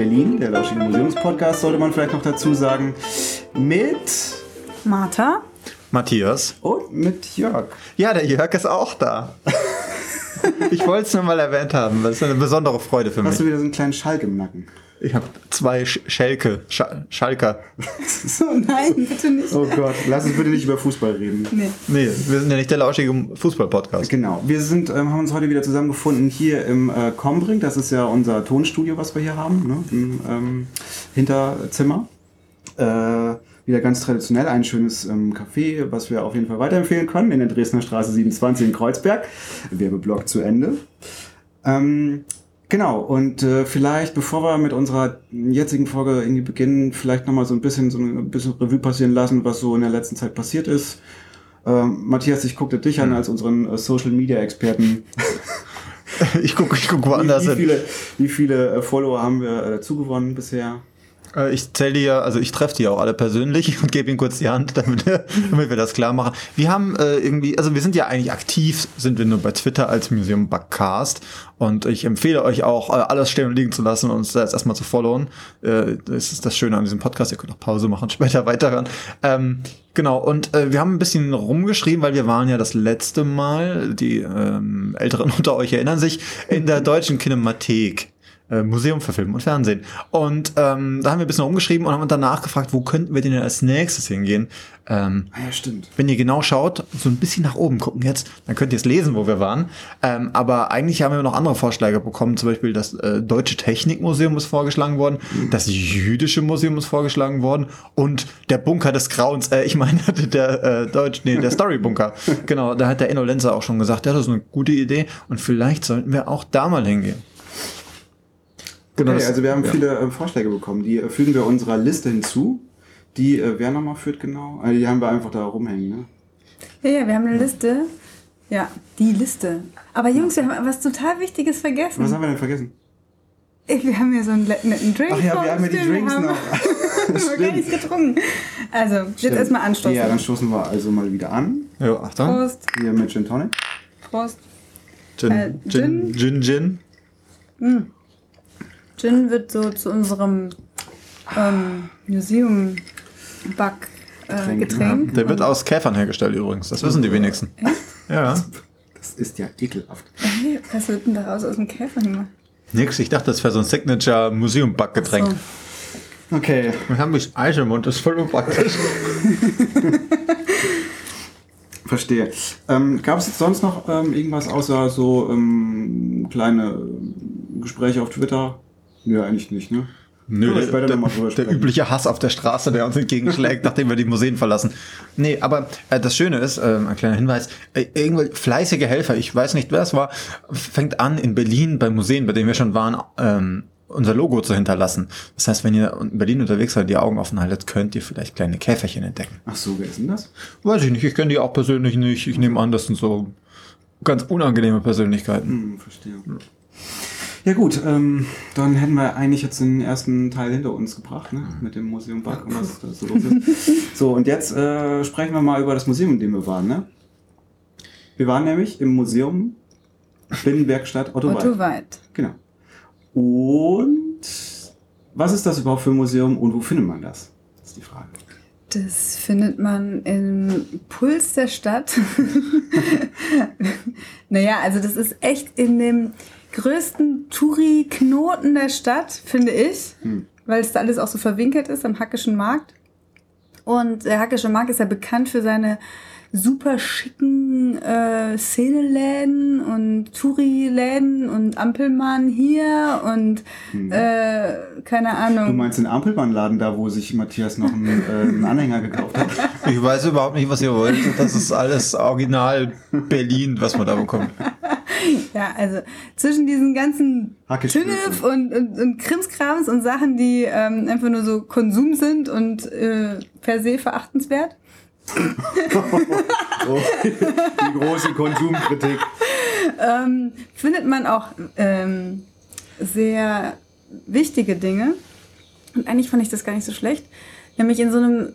Berlin, der lauschige Museumspodcast, sollte man vielleicht noch dazu sagen, mit Martha. Matthias. und mit Jörg. Ja, der Jörg ist auch da. Ich wollte es nur mal erwähnt haben, das ist eine besondere Freude für mich. Hast du wieder so einen kleinen Schalk im Nacken? Ich habe zwei Sch Schelke, Sch Schalker. So, nein, bitte nicht. Oh Gott, lass uns bitte nicht über Fußball reden. Nee. Nee, wir sind ja nicht der lauschige Fußball-Podcast. Genau, wir sind, ähm, haben uns heute wieder zusammengefunden hier im äh, Combring. Das ist ja unser Tonstudio, was wir hier haben, ne? im ähm, Hinterzimmer. Äh, wieder ganz traditionell ein schönes ähm, Café, was wir auf jeden Fall weiterempfehlen können, in der Dresdner Straße 27 in Kreuzberg. Werbeblock zu Ende. Ähm, genau, und äh, vielleicht, bevor wir mit unserer jetzigen Folge irgendwie beginnen, vielleicht nochmal so ein bisschen so ein bisschen Revue passieren lassen, was so in der letzten Zeit passiert ist. Ähm, Matthias, ich guckte dich an als unseren äh, Social Media Experten. Ich gucke ich guck Wie, woanders wie hin. viele, wie viele äh, Follower haben wir äh, zugewonnen bisher? Äh, Ich zähle die ja, also ich treffe die auch alle persönlich und gebe ihnen kurz die Hand, damit, damit wir das klar machen. Wir haben äh, irgendwie, also wir sind ja eigentlich aktiv, sind wir nur bei Twitter als Museum Backcast und ich empfehle euch auch, äh, alles stehen und liegen zu lassen und uns da jetzt erstmal zu followen. Äh, das ist das Schöne an diesem Podcast, ihr könnt auch Pause machen, später weiterhören. Ähm, genau, und äh, wir haben ein bisschen rumgeschrieben, weil wir waren ja das letzte Mal, die ähm, Älteren unter euch erinnern sich, in der deutschen Kinemathek äh, Museum für Film und Fernsehen. Und ähm, da haben wir ein bisschen rumgeschrieben und haben danach gefragt, wo könnten wir denn als nächstes hingehen? Ähm, Ah ja, stimmt. wenn ihr genau schaut, so ein bisschen nach oben gucken jetzt, dann könnt ihr es lesen, wo wir waren. Ähm, aber eigentlich haben wir noch andere Vorschläge bekommen. Zum Beispiel das äh, Deutsche Technikmuseum ist vorgeschlagen worden, das Jüdische Museum ist vorgeschlagen worden und der Bunker des Grauens. Äh, ich meine der äh, Deutsch, nee, der Storybunker. genau, da hat der Enno Lenzer auch schon gesagt, ja, das ist eine gute Idee und vielleicht sollten wir auch da mal hingehen. Genau, Okay, also wir haben ja. viele äh, Vorschläge bekommen. Die äh, fügen wir unserer Liste hinzu. Die, äh, wer nochmal führt genau? Äh, die haben wir einfach da rumhängen, ne? Ja, ja, wir haben eine Liste. Ja, die Liste. Aber Jungs, wir haben was total Wichtiges Was vergessen. haben wir denn vergessen? Wir haben ja so einen netten Drink. Ach ja, wir haben ja die. Drinks wir haben, noch. wir haben gar nichts getrunken. Also, jetzt erstmal anstoßen. Ja, dann stoßen wir also mal wieder an. Ja, Achtung. Prost, Hier mit Gin Tonic. Prost. Gin, Äh, Gin, Gin, Gin. Gin wird so zu unserem ähm, Museum-Back äh, Getränk. Der wird aus Käfern hergestellt übrigens. Das wissen die wenigsten. Ja. Das ist ja ekelhaft. Hey, was wird denn daraus aus dem Käfer gemacht? Nix, ich dachte, das wäre so ein Signature Museum Backgetränk. So. Okay. Wir haben mich Eis im Mund, das ist voll unpraktisch. Verstehe. Ähm, Gab es sonst noch ähm, irgendwas außer so ähm, kleine äh, Gespräche auf Twitter? Nö, eigentlich nicht, ne? Nö, der, der, der übliche Hass auf der Straße, der uns entgegenschlägt, nachdem wir die Museen verlassen. Nee, aber äh, das Schöne ist, äh, ein kleiner Hinweis, äh, irgendwelche fleißige Helfer, ich weiß nicht, wer es war, fängt an, in Berlin bei Museen, bei denen wir schon waren, ähm, unser Logo zu hinterlassen. Das heißt, wenn ihr in Berlin unterwegs seid, die Augen offen haltet, könnt ihr vielleicht kleine Käferchen entdecken. Ach so, wer ist denn das? Weiß ich nicht, ich kenne die auch persönlich nicht. Ich nehme an, das sind so ganz unangenehme Persönlichkeiten. Hm, verstehe. Ja gut, ähm, dann hätten wir eigentlich jetzt den ersten Teil hinter uns gebracht, ne? Mit dem Museum Bach und was da so los ist. So, und jetzt äh, sprechen wir mal über das Museum, in dem wir waren, ne? Wir waren nämlich im Museum Binnenwerkstatt Otto, Otto Weid. Weid. Genau. Und was ist das überhaupt für ein Museum und wo findet man das? Das ist die Frage. Das findet man im Puls der Stadt. naja, also das ist echt in dem größten Touri-Knoten der Stadt, finde ich, weil es da alles auch so verwinkelt ist am Hackischen Markt. Und der Hackische Markt ist ja bekannt für seine super schicken äh, Szeneläden und Touri-Läden und Ampelmann hier und äh, keine Ahnung. Du meinst den Ampelbahnladen da, wo sich Matthias noch einen, äh, einen Anhänger gekauft hat? Ich weiß überhaupt nicht, was ihr wollt. Das ist alles original Berlin, was man da bekommt. Ja, also zwischen diesen ganzen. Tünnef und, und, und Krimskrams und Sachen, die ähm, einfach nur so Konsum sind und äh, per se verachtenswert. Oh, die große Konsumkritik. ähm, findet man auch ähm, sehr wichtige Dinge. Und eigentlich fand ich das gar nicht so schlecht. Nämlich in so einem,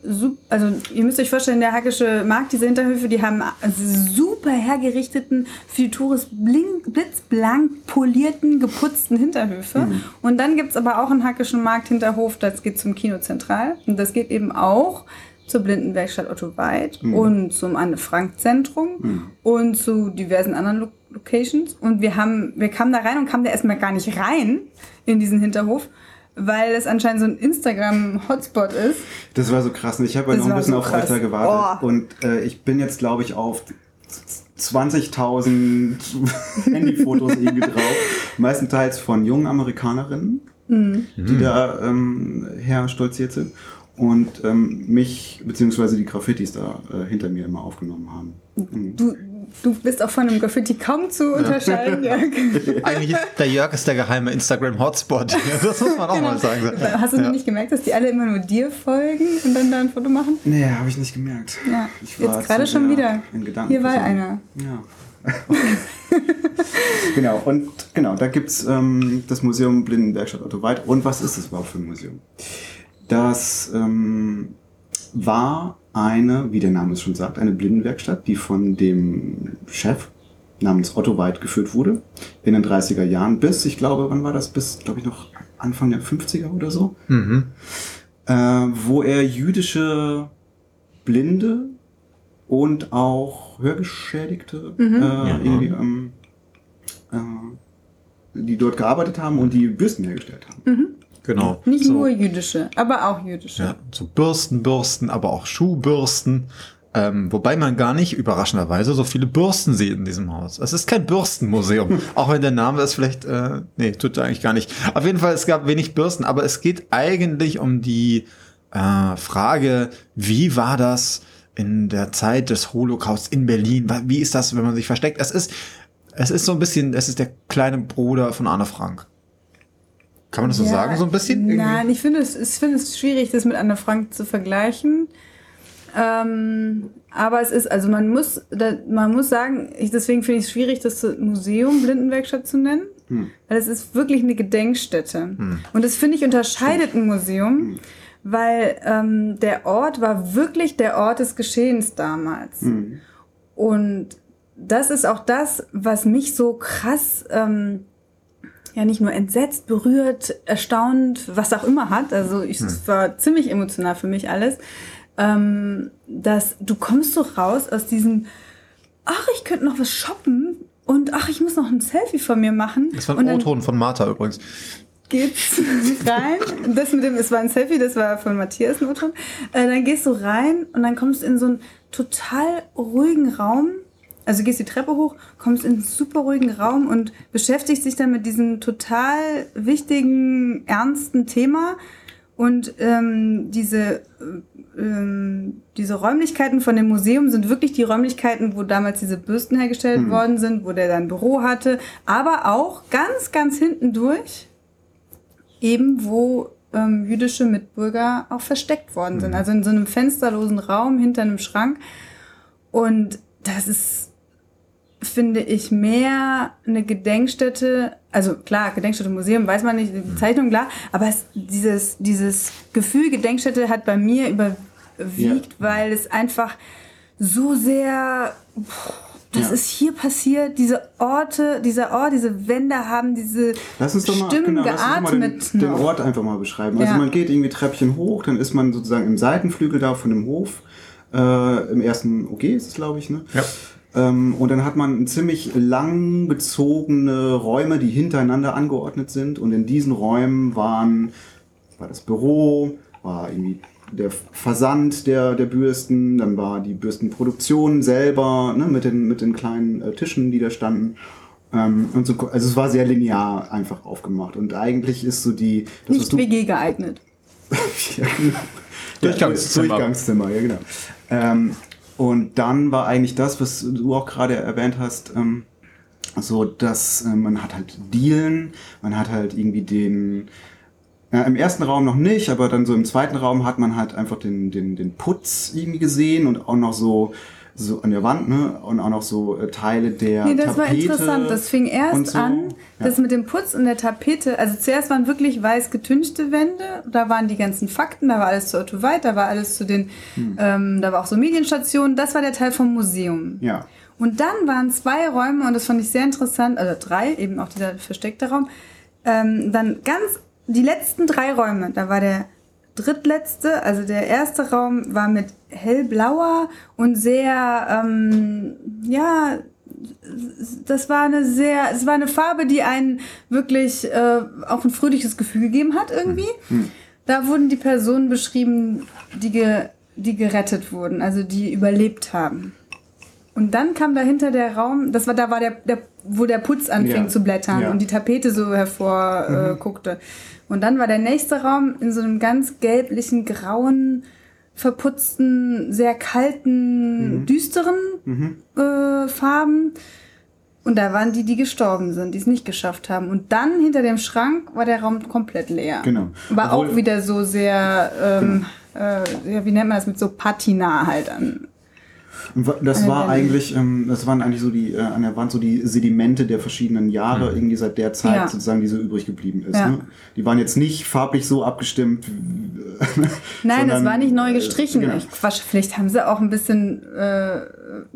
also ihr müsst euch vorstellen, der Hackische Markt, diese Hinterhöfe, die haben super hergerichteten, für Tourist blitzblank polierten, geputzten Hinterhöfe. Und dann gibt's aber auch einen Hackischen Markt Hinterhof, das geht zum Kino Zentral. Und das geht eben auch zur Blindenwerkstatt Otto Weid und zum Anne-Frank-Zentrum und zu diversen anderen Lo Locations. Und wir haben, wir kamen da rein und kamen da erstmal gar nicht rein in diesen Hinterhof, weil es anscheinend so ein Instagram-Hotspot ist. Das war so krass. Und ich habe ja Das noch ein bisschen so auf da gewartet. Oh. Und äh, ich bin jetzt, glaube ich, auf 20.000 Handyfotos irgendwie drauf. Meistenteils von jungen Amerikanerinnen, Mhm. die da ähm, her stolziert sind. Und ähm, mich, beziehungsweise die Graffitis da äh, hinter mir immer aufgenommen haben. Mhm. Du, du bist auch von einem Graffiti kaum zu unterscheiden, Jörg. Eigentlich ist der Jörg ist der geheime Instagram-Hotspot. Das muss man auch mal sagen. Hast du Ja. nicht gemerkt, dass die alle immer nur dir folgen und dann da ein Foto machen? Nee, habe ich nicht gemerkt. Ja, jetzt gerade schon wieder. in Gedanken Hier war einer. Ja. genau, und genau, da gibt's ähm, das Museum Blindenwerkstatt Otto Weid. Und was ist das überhaupt für ein Museum? Das ähm, war eine, wie der Name es schon sagt, eine Blindenwerkstatt, die von dem Chef namens Otto Weid geführt wurde in den 30er Jahren bis, ich glaube, wann war das? Bis, glaube ich, noch Anfang der 50er oder so Mhm. äh, wo er jüdische Blinde und auch Hörgeschädigte äh, irgendwie, ähm, äh, die dort gearbeitet haben und die Bürsten hergestellt haben. Genau. Nicht so, nur jüdische, aber auch jüdische. Ja, so Bürsten, Bürsten, aber auch Schuhbürsten. Ähm, wobei man gar nicht überraschenderweise so viele Bürsten sieht in diesem Haus. Es ist kein Bürstenmuseum, auch wenn der Name es vielleicht, äh, nee, tut er eigentlich gar nicht. Auf jeden Fall, es gab wenig Bürsten, aber es geht eigentlich um die äh, Frage, wie war das in der Zeit des Holocaust in Berlin? Wie ist das, wenn man sich versteckt? Es ist, es ist so ein bisschen, es ist der kleine Bruder von Anne Frank. Kann man das so Ja, sagen, so ein bisschen? Irgendwie? Nein, ich finde es, ich finde es schwierig, das mit Anne Frank zu vergleichen. Ähm, aber es ist, also man muss, da, man muss sagen, ich, deswegen finde ich es schwierig, das Museum Blindenwerkstatt zu nennen. Weil es ist wirklich eine Gedenkstätte. Und das finde ich unterscheidet ein Museum, weil ähm, der Ort war wirklich der Ort des Geschehens damals. Und das ist auch das, was mich so krass ähm, ja nicht nur entsetzt, berührt, erstaunt, was auch immer hat. Also ich, es war ziemlich emotional für mich alles. Ähm, dass du kommst so raus aus diesem, ach, ich könnte noch was shoppen und ach, ich muss noch ein Selfie von mir machen. Das war ein O-Ton von Martha übrigens. geht's rein. Das mit dem, es war ein Selfie, das war von Matthias Notron. Äh, dann gehst du rein und dann kommst du in so einen total ruhigen Raum. Also gehst die Treppe hoch, kommst in einen super ruhigen Raum und beschäftigst dich dann mit diesem total wichtigen, ernsten Thema. Und ähm, diese, äh, ähm, diese Räumlichkeiten von dem Museum sind wirklich die Räumlichkeiten, wo damals diese Bürsten hergestellt worden sind, wo der dann Büro hatte. Aber auch ganz, ganz hinten durch eben wo ähm, jüdische Mitbürger auch versteckt worden sind. Also in so einem fensterlosen Raum hinter einem Schrank. Und das ist, finde ich, mehr eine Gedenkstätte. Also klar, Gedenkstätte Museum, weiß man nicht, die Bezeichnung klar. Aber es, dieses, dieses Gefühl Gedenkstätte hat bei mir überwiegt, Ja. weil es einfach so sehr das Ja. ist hier passiert, diese Orte, dieser Ort, diese Wände haben diese Lass uns doch mal, Stimmen genau, lass uns doch mal den, geatmet. den. Ort einfach mal beschreiben. Also Ja. man geht irgendwie Treppchen hoch, dann ist man sozusagen im Seitenflügel da von dem Hof. Äh, Im ersten OG ist es, glaube ich, ne? Ja. Ähm, und dann hat man ziemlich lang bezogene Räume, die hintereinander angeordnet sind. Und in diesen Räumen waren, war das Büro, war irgendwie der Versand der, der Bürsten, dann war die Bürstenproduktion selber, ne, mit den, mit den kleinen äh, Tischen, die da standen. Ähm, und so, also es war sehr linear einfach aufgemacht. Und eigentlich ist so die, das, nicht WG geeignet. ja, genau. Durchgangszimmer. Ja, Durchgangszimmer, ja genau. Ähm, und dann war eigentlich das, was du auch gerade erwähnt hast, ähm, so, dass äh, man hat halt Dielen, man hat halt irgendwie den, ja, im ersten Raum noch nicht, aber dann so im zweiten Raum hat man halt einfach den, den, den Putz irgendwie gesehen und auch noch so so an der Wand, ne? Und auch noch so äh, Teile der Nee, das war Tapete interessant. Das fing erst so. an, Ja. das mit dem Putz und der Tapete. Also zuerst waren wirklich weiß getünchte Wände. Da waren die ganzen Fakten, da war alles zu Otto Weit, da war alles zu den, Hm. ähm, da war auch so Medienstationen. Das war der Teil vom Museum. Ja. Und dann waren zwei Räume, und das fand ich sehr interessant, also drei, eben auch dieser versteckte Raum. Ähm, dann ganz, die letzten drei Räume, da war der drittletzte, also der erste Raum war mit hellblauer und sehr, ähm, ja, das war eine sehr, es war eine Farbe, die einen wirklich äh, auch ein fröhliches Gefühl gegeben hat irgendwie. Da wurden die Personen beschrieben, die, ge, die gerettet wurden, also die überlebt haben. Und dann kam dahinter der Raum, das war da war der, der wo der Putz anfing Ja. zu blättern Ja. und die Tapete so hervor äh, guckte. Und dann war der nächste Raum in so einem ganz gelblichen, grauen, verputzten, sehr kalten, düsteren äh, Farben. Und da waren die, die gestorben sind, die es nicht geschafft haben. Und dann hinter dem Schrank war der Raum komplett leer. Genau. War Obwohl- auch wieder so sehr, ähm, äh, ja, wie nennt man das, mit so Patina halt an. Das war Ähm. eigentlich, ähm, das waren eigentlich so die, äh, an der Wand so die Sedimente der verschiedenen Jahre, irgendwie seit der Zeit Ja. sozusagen, die so übrig geblieben ist. Ja. Ne? Die waren jetzt nicht farblich so abgestimmt. Nein, das war nicht neu äh, gestrichen. genau. Ich, Quatsch, vielleicht haben sie auch ein bisschen, äh,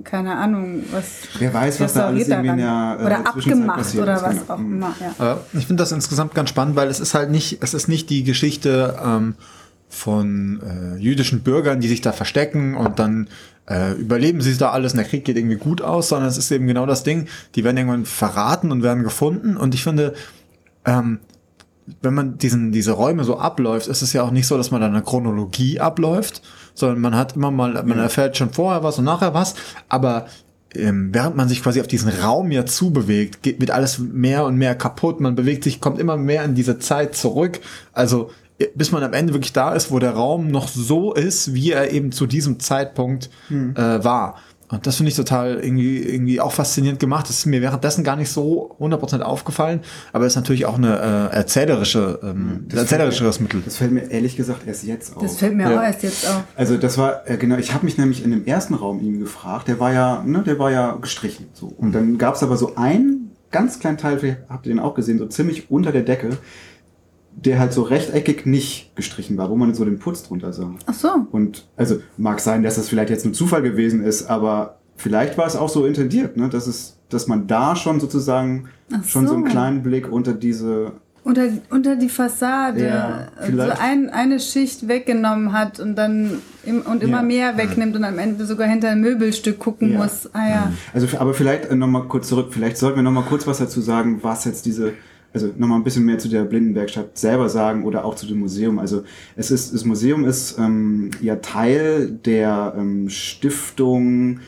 keine Ahnung, was. Wer weiß, was da alles restauriert irgendwie in der äh, Oder abgemacht passiert oder ist, was genau. auch Mhm. immer. Ja. Aber ich finde das insgesamt ganz spannend, weil es ist halt nicht, es ist nicht die Geschichte ähm, von äh, jüdischen Bürgern, die sich da verstecken und dann äh, überleben sie da alles und der Krieg geht irgendwie gut aus, sondern es ist eben genau das Ding, die werden irgendwann verraten und werden gefunden. Und ich finde, ähm, wenn man diesen, diese Räume so abläuft, ist es ja auch nicht so, dass man da eine Chronologie abläuft, sondern man hat immer mal, man erfährt schon vorher was und nachher was, aber ähm, während man sich quasi auf diesen Raum ja zubewegt, geht, wird alles mehr und mehr kaputt, man bewegt sich, kommt immer mehr in diese Zeit zurück, also bis man am Ende wirklich da ist, wo der Raum noch so ist, wie er eben zu diesem Zeitpunkt äh, war. Und das finde ich total irgendwie, irgendwie auch faszinierend gemacht. Das ist mir währenddessen gar nicht so 100% aufgefallen, aber ist natürlich auch eine äh, erzählerische, ähm, erzählerischeres Mittel. Das fällt mir ehrlich gesagt erst jetzt auf. Das fällt mir Ja. auch erst jetzt auf. Also das war, äh, genau, ich habe mich nämlich in dem ersten Raum ihn gefragt, der war ja, ne, der war ja gestrichen. So. Und dann gab es aber so einen ganz kleinen Teil, vielleicht habt ihr den auch gesehen, so ziemlich unter der Decke, der halt so rechteckig nicht gestrichen war, wo man so den Putz drunter sah. Ach so. Und also mag sein, dass das vielleicht jetzt nur Zufall gewesen ist, aber vielleicht war es auch so intendiert, ne, dass es, dass man da schon sozusagen Ach schon so einen so. kleinen Blick unter diese Unter, unter die Fassade Ja, so vielleicht. ein, eine Schicht weggenommen hat und dann im, und immer Ja. mehr wegnimmt und am Ende sogar hinter ein Möbelstück gucken Ja. muss. Ah ja. Also, aber vielleicht nochmal kurz zurück. Vielleicht sollten wir nochmal kurz was dazu sagen, was jetzt diese, also nochmal ein bisschen mehr zu der Blindenwerkstatt selber sagen oder auch zu dem Museum. Also, es ist, das Museum ist ähm, ja Teil der ähm, Stiftung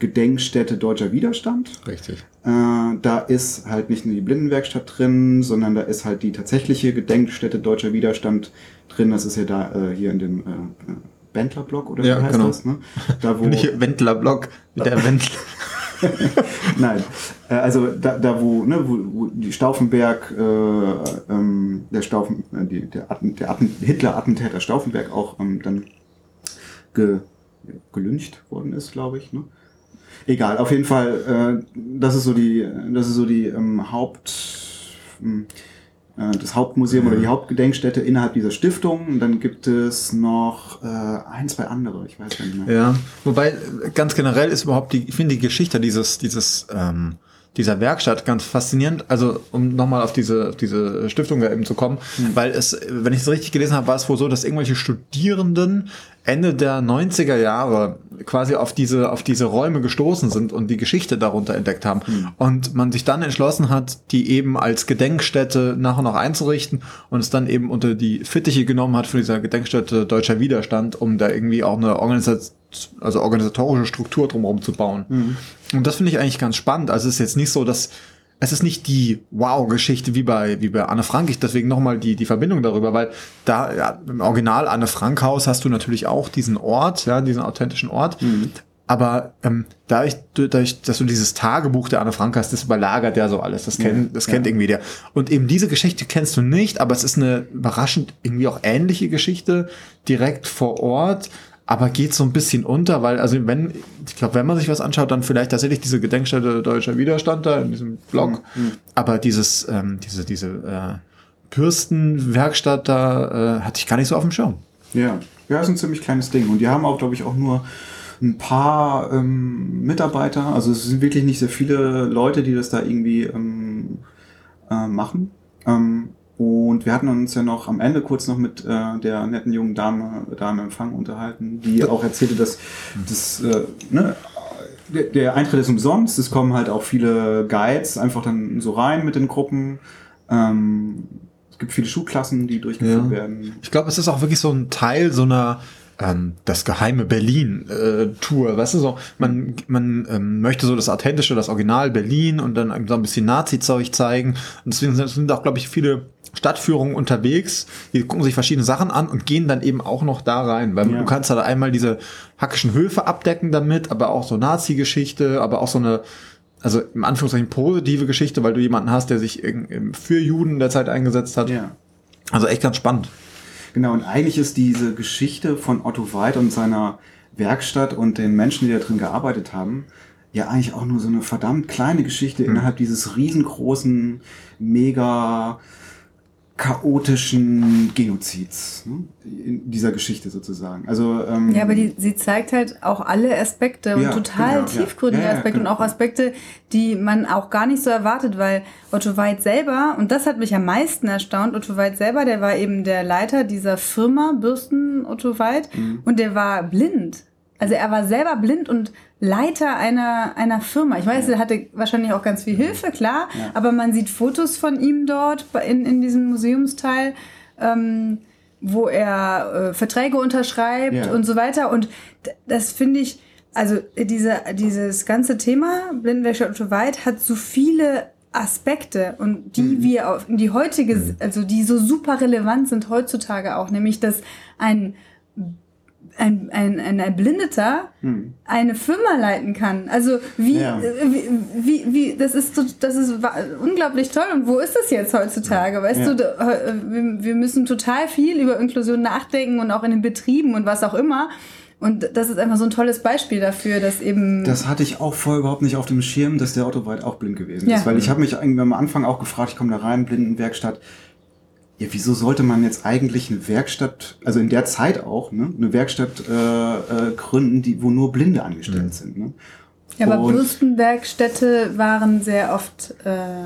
Gedenkstätte Deutscher Widerstand. Richtig. Äh, da ist halt nicht nur die Blindenwerkstatt drin, sondern da ist halt die tatsächliche Gedenkstätte Deutscher Widerstand drin. Das ist ja da äh, hier in dem äh, äh, Bentler-Block oder Ja, wie heißt genau. das? Ne? Da, wo, Wendlerblock mit der Wendler. Nein, äh, also da, da wo, ne, wo, wo die Stauffenberg, äh, ähm, der Stauffen, äh, die, der, Atten, der Atten, Hitler-Attentäter Stauffenberg auch ähm, dann ge, gelyncht worden ist, glaube ich. Ne? Egal, auf jeden Fall, äh, das ist so die, das ist so die ähm, Haupt, ähm, äh, das Hauptmuseum oder die Hauptgedenkstätte innerhalb dieser Stiftung. Und dann gibt es noch äh, ein, zwei andere, ich weiß gar nicht mehr. Ja, wobei äh, ganz generell ist überhaupt die, ich finde die Geschichte dieses, dieses, ähm, dieser Werkstatt ganz faszinierend. Also um nochmal auf diese, auf diese Stiftung da eben zu kommen, weil es, wenn ich es richtig gelesen habe, war es wohl so, dass irgendwelche Studierenden Ende der 90er Jahre quasi auf diese, auf diese Räume gestoßen sind und die Geschichte darunter entdeckt haben. Und man sich dann entschlossen hat, die eben als Gedenkstätte nach und nach einzurichten und es dann eben unter die Fittiche genommen hat von dieser Gedenkstätte Deutscher Widerstand, um da irgendwie auch eine Organisation also organisatorische Struktur drumherum zu bauen. Und das finde ich eigentlich ganz spannend. Also es ist jetzt nicht so, dass es ist nicht die Wow-Geschichte wie bei, wie bei Anne Frank. Ich deswegen nochmal die, die Verbindung darüber, weil da ja, im Original Anne Frank Haus hast du natürlich auch diesen Ort, ja, diesen authentischen Ort. Aber ähm, dadurch, dadurch, dass du dieses Tagebuch der Anne Frank hast, das überlagert ja so alles. Das kennt, das kennt irgendwie der. Und eben diese Geschichte kennst du nicht, aber es ist eine überraschend irgendwie auch ähnliche Geschichte direkt vor Ort. Aber geht so ein bisschen unter, weil, also wenn, ich glaube, wenn man sich was anschaut, dann vielleicht tatsächlich diese Gedenkstätte Deutscher Widerstand da in diesem Blog. Mhm. Aber dieses, ähm, diese, diese äh, Bürstenwerkstatt da äh, hatte ich gar nicht so auf dem Schirm. Ja, ja, ist ein ziemlich kleines Ding. Und die haben auch, glaube ich, auch nur ein paar ähm, Mitarbeiter. Also es sind wirklich nicht sehr viele Leute, die das da irgendwie ähm, äh, machen. Ähm, und wir hatten uns ja noch am Ende kurz noch mit äh, der netten jungen Dame da im Empfang unterhalten, die auch erzählte, dass das, äh, ne, der, der Eintritt ist umsonst. Es kommen halt auch viele Guides einfach dann so rein mit den Gruppen. Ähm, es gibt viele Schulklassen, die durchgeführt Ja. werden. Ich glaube, es ist auch wirklich so ein Teil so einer ähm, das geheime Berlin-Tour, weißt du so, man, man ähm, möchte so das authentische, das Original Berlin und dann so ein bisschen Nazi-Zeug zeigen. Und deswegen sind, auch, glaube ich, viele Stadtführungen unterwegs, die gucken sich verschiedene Sachen an und gehen dann eben auch noch da rein, weil Ja. du kannst da einmal diese hackischen Höfe abdecken damit, aber auch so Nazi-Geschichte, aber auch so eine also im Anführungszeichen positive Geschichte, weil du jemanden hast, der sich für Juden der Zeit eingesetzt hat. Ja. Also echt ganz spannend. Genau, und eigentlich ist diese Geschichte von Otto Weid und seiner Werkstatt und den Menschen, die da drin gearbeitet haben, ja eigentlich auch nur so eine verdammt kleine Geschichte innerhalb dieses riesengroßen, mega chaotischen Genozids ne? in dieser Geschichte sozusagen. Also ähm, Ja, aber die, sie zeigt halt auch alle Aspekte und Ja, total genau, tiefgründige Ja, ja, Aspekte genau. und auch Aspekte, die man auch gar nicht so erwartet, weil Otto Weid selber, und das hat mich am meisten erstaunt, Otto Weid selber, der war eben der Leiter dieser Firma Bürsten Otto Weid Mhm. und der war blind. Also er war selber blind und Leiter einer, einer Firma. Ich weiß, er hatte wahrscheinlich auch ganz viel Hilfe, klar, Ja. aber man sieht Fotos von ihm dort in, in diesem Museumsteil. Ähm, wo er äh, Verträge unterschreibt Ja. und so weiter. Und das finde ich, also diese, dieses ganze Thema Blindenwerkstatt Otto Weid hat so viele Aspekte und die Mhm. wir auf die heutige, also die so super relevant sind heutzutage auch, nämlich dass ein ein, ein, ein Erblindeter eine Firma leiten kann. Also wie, Hm. Ja. wie, wie, wie, das ist so, das ist unglaublich toll. Und wo ist das jetzt heutzutage? Weißt Ja. du, wir, müssen total viel über Inklusion nachdenken und auch in den Betrieben und was auch immer. Und das ist einfach so ein tolles Beispiel dafür, dass eben Das hatte ich auch vorher überhaupt nicht auf dem Schirm, dass der Weid auch blind gewesen Ja. ist. Weil ich habe mich irgendwie am Anfang auch gefragt, ich komme da rein, Blindenwerkstatt. Ja, wieso sollte man jetzt eigentlich eine Werkstatt, also in der Zeit auch, ne, eine Werkstatt äh, äh, gründen, die, wo nur Blinde angestellt sind? Ne? Ja, aber Und- Bürstenwerkstätte waren sehr oft äh,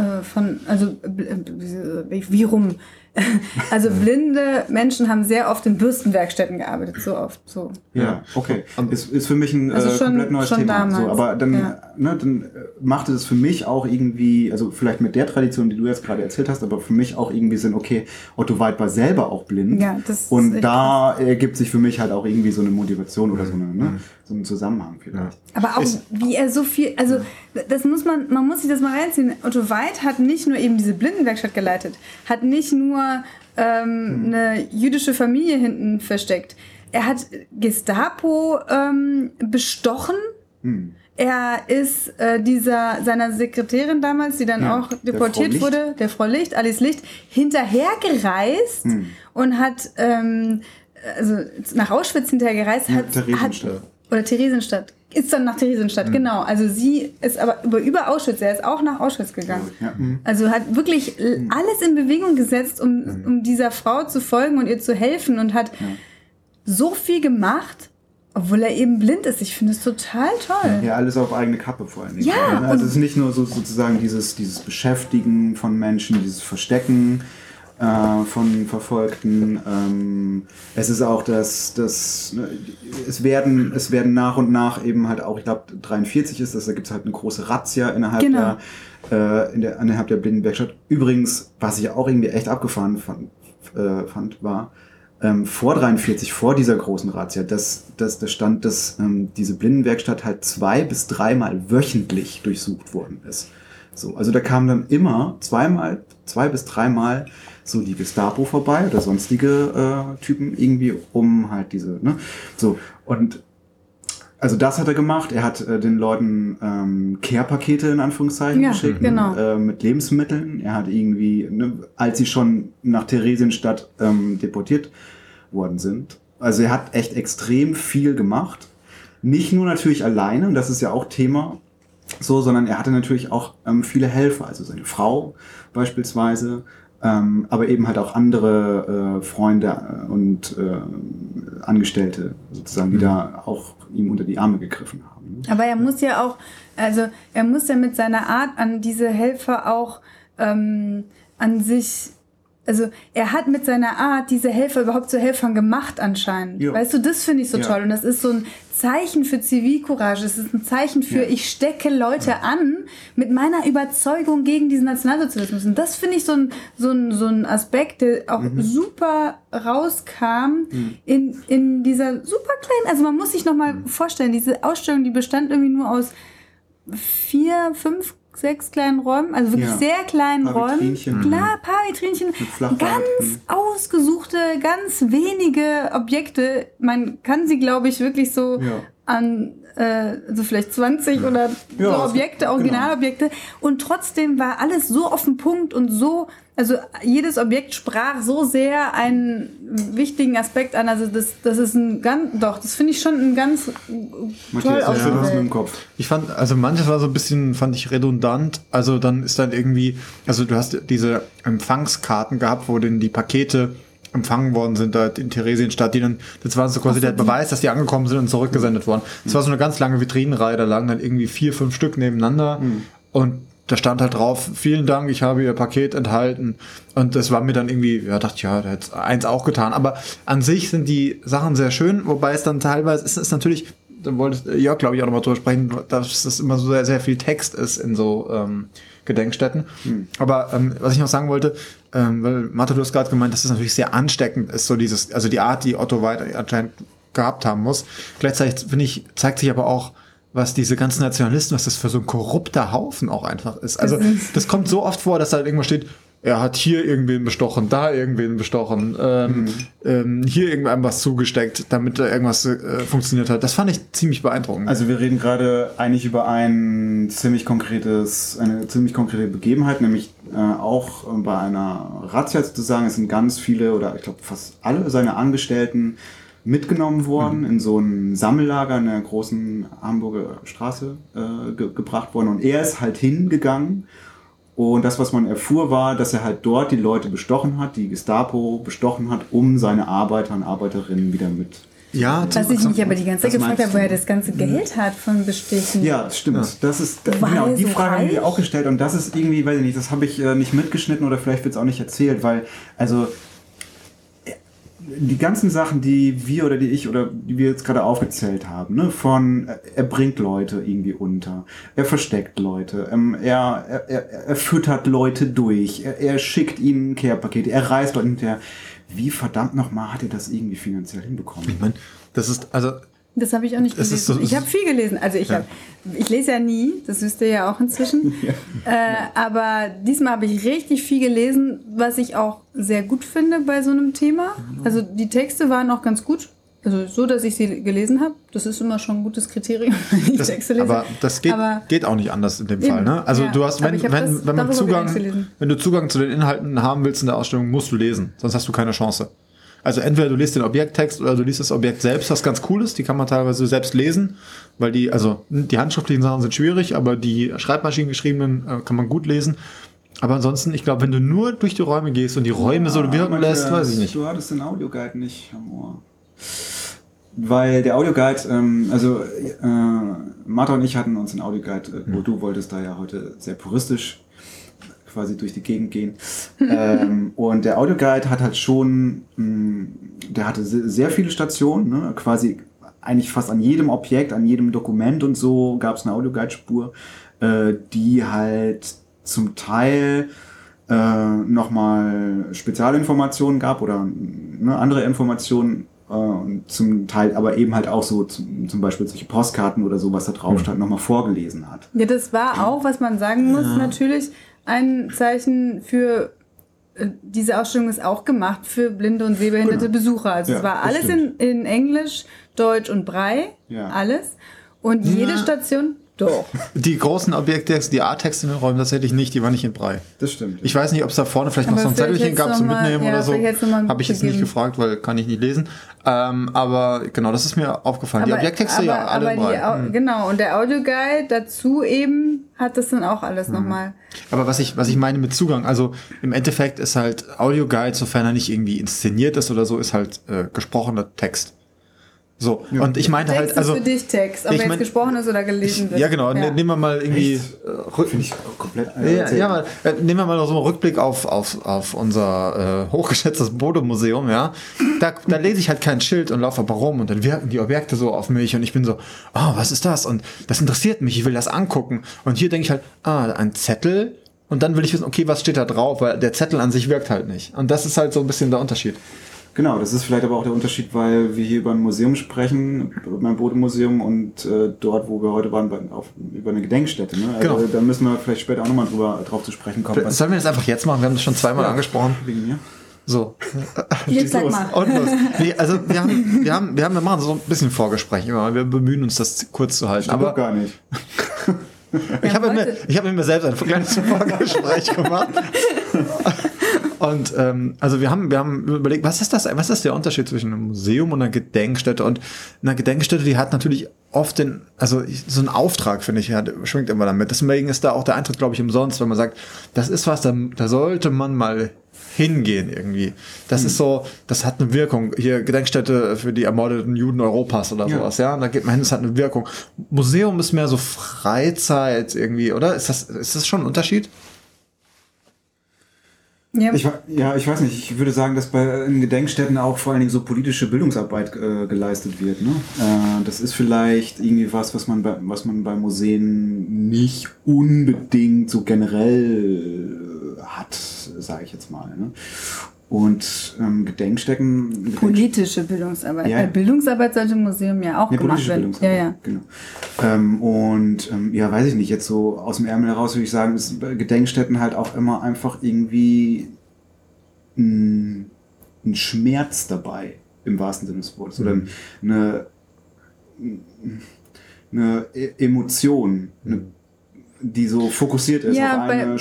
äh, von, also äh, wie, wie rum? Also blinde Menschen haben sehr oft in Bürstenwerkstätten gearbeitet, so oft. So. Ja, okay. Ist, ist für mich ein Also äh, schon- komplett neues schon Thema. damals, So, aber dann, ja. ne, dann äh, machte es für mich auch irgendwie, also vielleicht mit der Tradition, die du jetzt gerade erzählt hast, aber für mich auch irgendwie Sinn, okay, Otto Weid war selber auch blind. Ja, das ist Und da ergibt sich für mich halt auch irgendwie so eine Motivation oder so, eine, ne, so ein Zusammenhang vielleicht. Aber auch Ist- wie er so viel, also das muss man, man muss sich das mal reinziehen. Otto Weid hat nicht nur eben diese Blindenwerkstatt geleitet, hat nicht nur ähm, eine jüdische Familie hinten versteckt. Er hat Gestapo ähm, bestochen. Hm. Er ist äh, dieser seiner Sekretärin damals, die dann Ja, auch der deportiert Licht. wurde, der Frau Licht, Alice Licht, hinterhergereist Hm. und hat ähm, also nach Auschwitz hinterhergereist, hat, hat. Oder Theresienstadt. Ist dann nach Theresienstadt, genau. Also sie ist aber über, über Auschwitz, er ist auch nach Auschwitz gegangen. Ja. hm. Also hat wirklich l- alles in Bewegung gesetzt, um, um dieser Frau zu folgen und ihr zu helfen und hat so viel gemacht, obwohl er eben blind ist. Ich finde es total toll. Ja, alles auf eigene Kappe vor Dingen. Ja, Also es ist nicht nur so sozusagen dieses, dieses Beschäftigen von Menschen, dieses Verstecken äh, von Verfolgten. Ähm, es ist auch das, das ne, es werden, es werden nach und nach eben halt auch, ich glaube 43 ist das, da gibt es halt eine große Razzia innerhalb Genau. der, äh, in der, innerhalb der Blindenwerkstatt. Übrigens, was ich auch irgendwie echt abgefahren fand, äh, fand war, ähm, vor 43, vor dieser großen Razzia, dass, dass da stand, dass ähm, diese Blindenwerkstatt halt zwei bis dreimal wöchentlich durchsucht worden ist. So, also da kamen dann immer zweimal, zwei bis dreimal so die Gestapo vorbei oder sonstige äh, Typen irgendwie, um halt diese, ne? So, und also das hat er gemacht. Er hat äh, den Leuten ähm, Care-Pakete in Anführungszeichen Ja, geschickt genau. äh, mit Lebensmitteln. Er hat irgendwie, ne, als sie schon nach Theresienstadt ähm, deportiert worden sind, Also er hat echt extrem viel gemacht. Nicht nur natürlich alleine, und das ist ja auch Thema, so, sondern er hatte natürlich auch ähm, viele Helfer, also seine Frau beispielsweise, ähm, aber eben halt auch andere äh, Freunde äh, und äh, Angestellte sozusagen, die da auch ihm unter die Arme gegriffen haben. ne? Aber er muss ja auch, also er muss ja mit seiner Art an diese Helfer auch ähm, an sich, also er hat mit seiner Art diese Helfer überhaupt zu Helfern gemacht anscheinend. Ja. Weißt du, das finde ich so Ja. toll. Und das ist so ein Zeichen für Zivilcourage. Es ist ein Zeichen für, Ja. ich stecke Leute an mit meiner Überzeugung gegen diesen Nationalsozialismus. Und das finde ich so ein, so, ein, so ein Aspekt, der auch Mhm. super rauskam in, in dieser super kleinen, also man muss sich nochmal Mhm. vorstellen, diese Ausstellung, die bestand irgendwie nur aus vier, fünf, sechs kleinen Räumen, also wirklich Ja. sehr kleinen Paar Räumen. Klar, paar Vitrinchen. Ganz ausgesuchte, ganz wenige Objekte. Man kann sie, glaube ich, wirklich so Ja. an äh, so vielleicht 20 oder so Ja, es- Objekte, genau. Originalobjekte. Und trotzdem war alles so auf den Punkt und so, also jedes Objekt sprach so sehr einen wichtigen Aspekt an. Also das, das ist ein ganz, doch, das finde ich schon ein ganz toll Matthias, was ist mit dem. Kopf? Ich fand, also manches war so ein bisschen, fand ich redundant. Also dann ist dann irgendwie, also du hast diese Empfangskarten gehabt, wo denn die Pakete empfangen worden sind da in Theresienstadt, die dann, das war so quasi der Beweis, dass die angekommen sind und zurückgesendet worden. Das war so eine ganz lange Vitrinenreihe, da lagen dann irgendwie vier, fünf Stück nebeneinander und da stand halt drauf, vielen Dank, ich habe Ihr Paket enthalten. Und das war mir dann irgendwie, ja, dachte ich, ja, da hätte eins auch getan. Aber an sich sind die Sachen sehr schön, wobei es dann teilweise, es ist natürlich, da wollte Jörg, glaube ich, auch nochmal drüber sprechen, dass das immer so sehr, sehr viel Text ist in so ähm, Gedenkstätten. Aber ähm, was ich noch sagen wollte, ähm, weil Martha, du hast gerade gemeint, dass es natürlich sehr ansteckend ist, so dieses, also die Art, die Otto Weid anscheinend gehabt haben muss. Gleichzeitig, finde ich, zeigt sich aber auch, was diese ganzen Nationalisten, was das für so ein korrupter Haufen auch einfach ist. Also das kommt so oft vor, dass da halt irgendwo steht, er hat hier irgendwen bestochen, da irgendwen bestochen, ähm, ähm, hier irgendwann was zugesteckt, damit da irgendwas äh, funktioniert hat. Das fand ich ziemlich beeindruckend. Also wir reden gerade eigentlich über ein ziemlich konkretes, eine ziemlich konkrete Begebenheit, nämlich äh, auch äh, bei einer Razzia sozusagen, es sind ganz viele oder ich glaube fast alle seine Angestellten mitgenommen worden, in so ein Sammellager in der großen Hamburger Straße äh, ge gebracht worden und er ist halt hingegangen und das, was man erfuhr, war, dass er halt dort die Leute bestochen hat, die Gestapo bestochen hat, um seine Arbeiter und Arbeiterinnen wieder mit ja, Was ich mich aber die ganze Zeit gefragt habe, woher das ganze Geld hat von Bestichen. Ja, das stimmt. Das ist War genau die so Frage haben wir auch gestellt und das ist irgendwie, weiß ich nicht, das habe ich äh, nicht mitgeschnitten oder vielleicht wird es auch nicht erzählt, weil also die ganzen Sachen, die wir oder die ich oder die wir jetzt gerade aufgezählt haben, ne, von äh, er bringt Leute irgendwie unter, er versteckt Leute, ähm, er, er, er, er füttert Leute durch, er, er schickt ihnen Care-Pakete, er reist Leute hinterher. Wie verdammt nochmal hat er das irgendwie finanziell hinbekommen? ich meine, das ist, also Das habe ich auch nicht Es gelesen. so- ich habe viel gelesen. Also ich, hab, ich lese ja nie, das wisst ihr ja auch inzwischen. Äh, aber diesmal habe ich richtig viel gelesen, was ich auch sehr gut finde bei so einem Thema. Also die Texte waren auch ganz gut. Also so, dass ich sie gelesen habe. Das ist immer schon ein gutes Kriterium, wenn ich Das, Texte lese. aber das geht, Aber- geht auch nicht anders in dem Eben, Fall. Ne? Also ja. du hast, wenn, wenn, das wenn, Zugang, wenn du Zugang zu den Inhalten haben willst in der Ausstellung, musst du lesen. Sonst hast du keine Chance. Also entweder du liest den Objekttext oder du liest das Objekt selbst, was ganz cool ist. Die kann man teilweise selbst lesen, weil die, also die handschriftlichen Sachen sind schwierig, aber die Schreibmaschinen geschriebenen äh, kann man gut lesen. Aber ansonsten, ich glaube, wenn du nur durch die Räume gehst und die Räume so wirken lässt, weiß ich nicht. Du hattest den Audioguide nicht am Ohr. Weil der Audioguide, ähm, also äh, Martha und ich hatten uns den Audioguide, äh, wo du wolltest da ja heute sehr puristisch quasi durch die Gegend gehen. ähm, und der Audioguide hat halt schon, mh, der hatte se- sehr viele Stationen, ne? quasi eigentlich fast an jedem Objekt, an jedem Dokument und so gab es eine Audioguide-Spur, äh, die halt zum Teil äh, nochmal Spezialinformationen gab oder ne, andere Informationen äh, und zum Teil aber eben halt auch so zum, zum Beispiel solche Postkarten oder so, was da drauf stand, nochmal vorgelesen hat. Ja, das war auch, was man sagen muss, natürlich ein Zeichen für äh, diese Ausstellung ist auch gemacht für blinde und sehbehinderte Genau. Besucher. Also Ja, es war alles in, in Englisch, Deutsch und Brei, Ja. alles. Und jede Station, Doch. Die großen Objekte, die A-Texte in den Räumen tatsächlich nicht, die waren nicht in Brei. Das stimmt. Ich weiß nicht, ob es da vorne vielleicht noch Aber so ein Zettelchen gab zum noch mal- Mitnehmen ja, oder so. Habe ich jetzt nicht gefragt, weil kann ich nicht lesen. Ähm, aber genau, das ist mir aufgefallen. die Objekttexte ja alle in aber Brei. die, Au- Genau, und der Audioguide dazu eben hat das dann auch Mhm. alles nochmal. Aber was ich, was ich meine mit Zugang, also im Endeffekt ist halt Audioguide, sofern er nicht irgendwie inszeniert ist oder so, ist halt äh, gesprochener Text. So, und ich meinte Text halt, also. ist für dich Text, ob ich er jetzt mein- gesprochen ist oder gelesen wird. Ja, genau, ne- nehmen wir mal irgendwie. Äh, Finde ich komplett. Ja, erzähl. ja, mal, äh, nehmen wir mal noch so einen Rückblick auf, auf, auf unser äh, hochgeschätztes Bodemuseum, ja. Da, da lese ich halt kein Schild und laufe aber rum und dann wirken die Objekte so auf mich und ich bin so, oh, was ist das? Und das interessiert mich, ich will das angucken. Und hier denke ich halt, ah, ein Zettel. Und dann will ich wissen, okay, was steht da drauf, weil der Zettel an sich wirkt halt nicht. Und das ist halt so ein bisschen der Unterschied. Genau, das ist vielleicht aber auch der Unterschied, weil wir hier über ein Museum sprechen, beim Bodemuseum und äh, dort, wo wir heute waren, bei, auf, über eine Gedenkstätte. Ne? Also Genau. da müssen wir vielleicht später auch nochmal drüber drauf zu sprechen kommen. was- Sollen wir das einfach jetzt machen? Wir haben das schon zweimal Ja. angesprochen. Wegen mir? So. Jetzt sag mal. Und los. Nee, also wir haben, wir haben, wir haben, wir machen so ein bisschen Vorgespräch immer. Wir bemühen uns, das kurz zu halten. Aber Aber gar nicht. ich habe mir, heute- ich habe mit mir selbst ein kleines Vorgespräch gemacht. Und ähm, also wir haben, wir haben überlegt, was ist das? Was ist der Unterschied zwischen einem Museum und einer Gedenkstätte? Und eine Gedenkstätte, die hat natürlich oft den, also so ein Auftrag, finde ich, hat, schwingt immer damit. Deswegen ist da auch der Eintritt, glaube ich, umsonst, wenn man sagt, das ist was, da, da sollte man mal hingehen irgendwie. Das ist so, das hat eine Wirkung. Hier Gedenkstätte für die ermordeten Juden Europas oder Ja. sowas, ja. Und da geht man hin, das hat eine Wirkung. Museum ist mehr so Freizeit irgendwie, oder? Ist das, ist das schon ein Unterschied? Ja, Ich, ja, ich weiß nicht. Ich würde sagen, dass bei in Gedenkstätten auch vor allen Dingen so politische Bildungsarbeit äh, geleistet wird. Ne? Äh, das ist vielleicht irgendwie was, was man bei, was man bei Museen nicht unbedingt so generell äh, hat, sage ich jetzt mal. Ne? Und ähm, Gedenkstätten. politische Bildungsarbeit. Ja. Äh, Bildungsarbeit sollte im Museum ja auch Ja, gemacht politische werden. Ja, Bildungsarbeit, ja. genau. Ähm, und ähm, ja, weiß ich nicht, jetzt so aus dem Ärmel heraus würde ich sagen, ist Gedenkstätten halt auch immer einfach irgendwie ein, ein Schmerz dabei, im wahrsten Sinne des Wortes. Oder eine, eine E- Emotion, eine, die so fokussiert ist Ja, auf bei- eine ein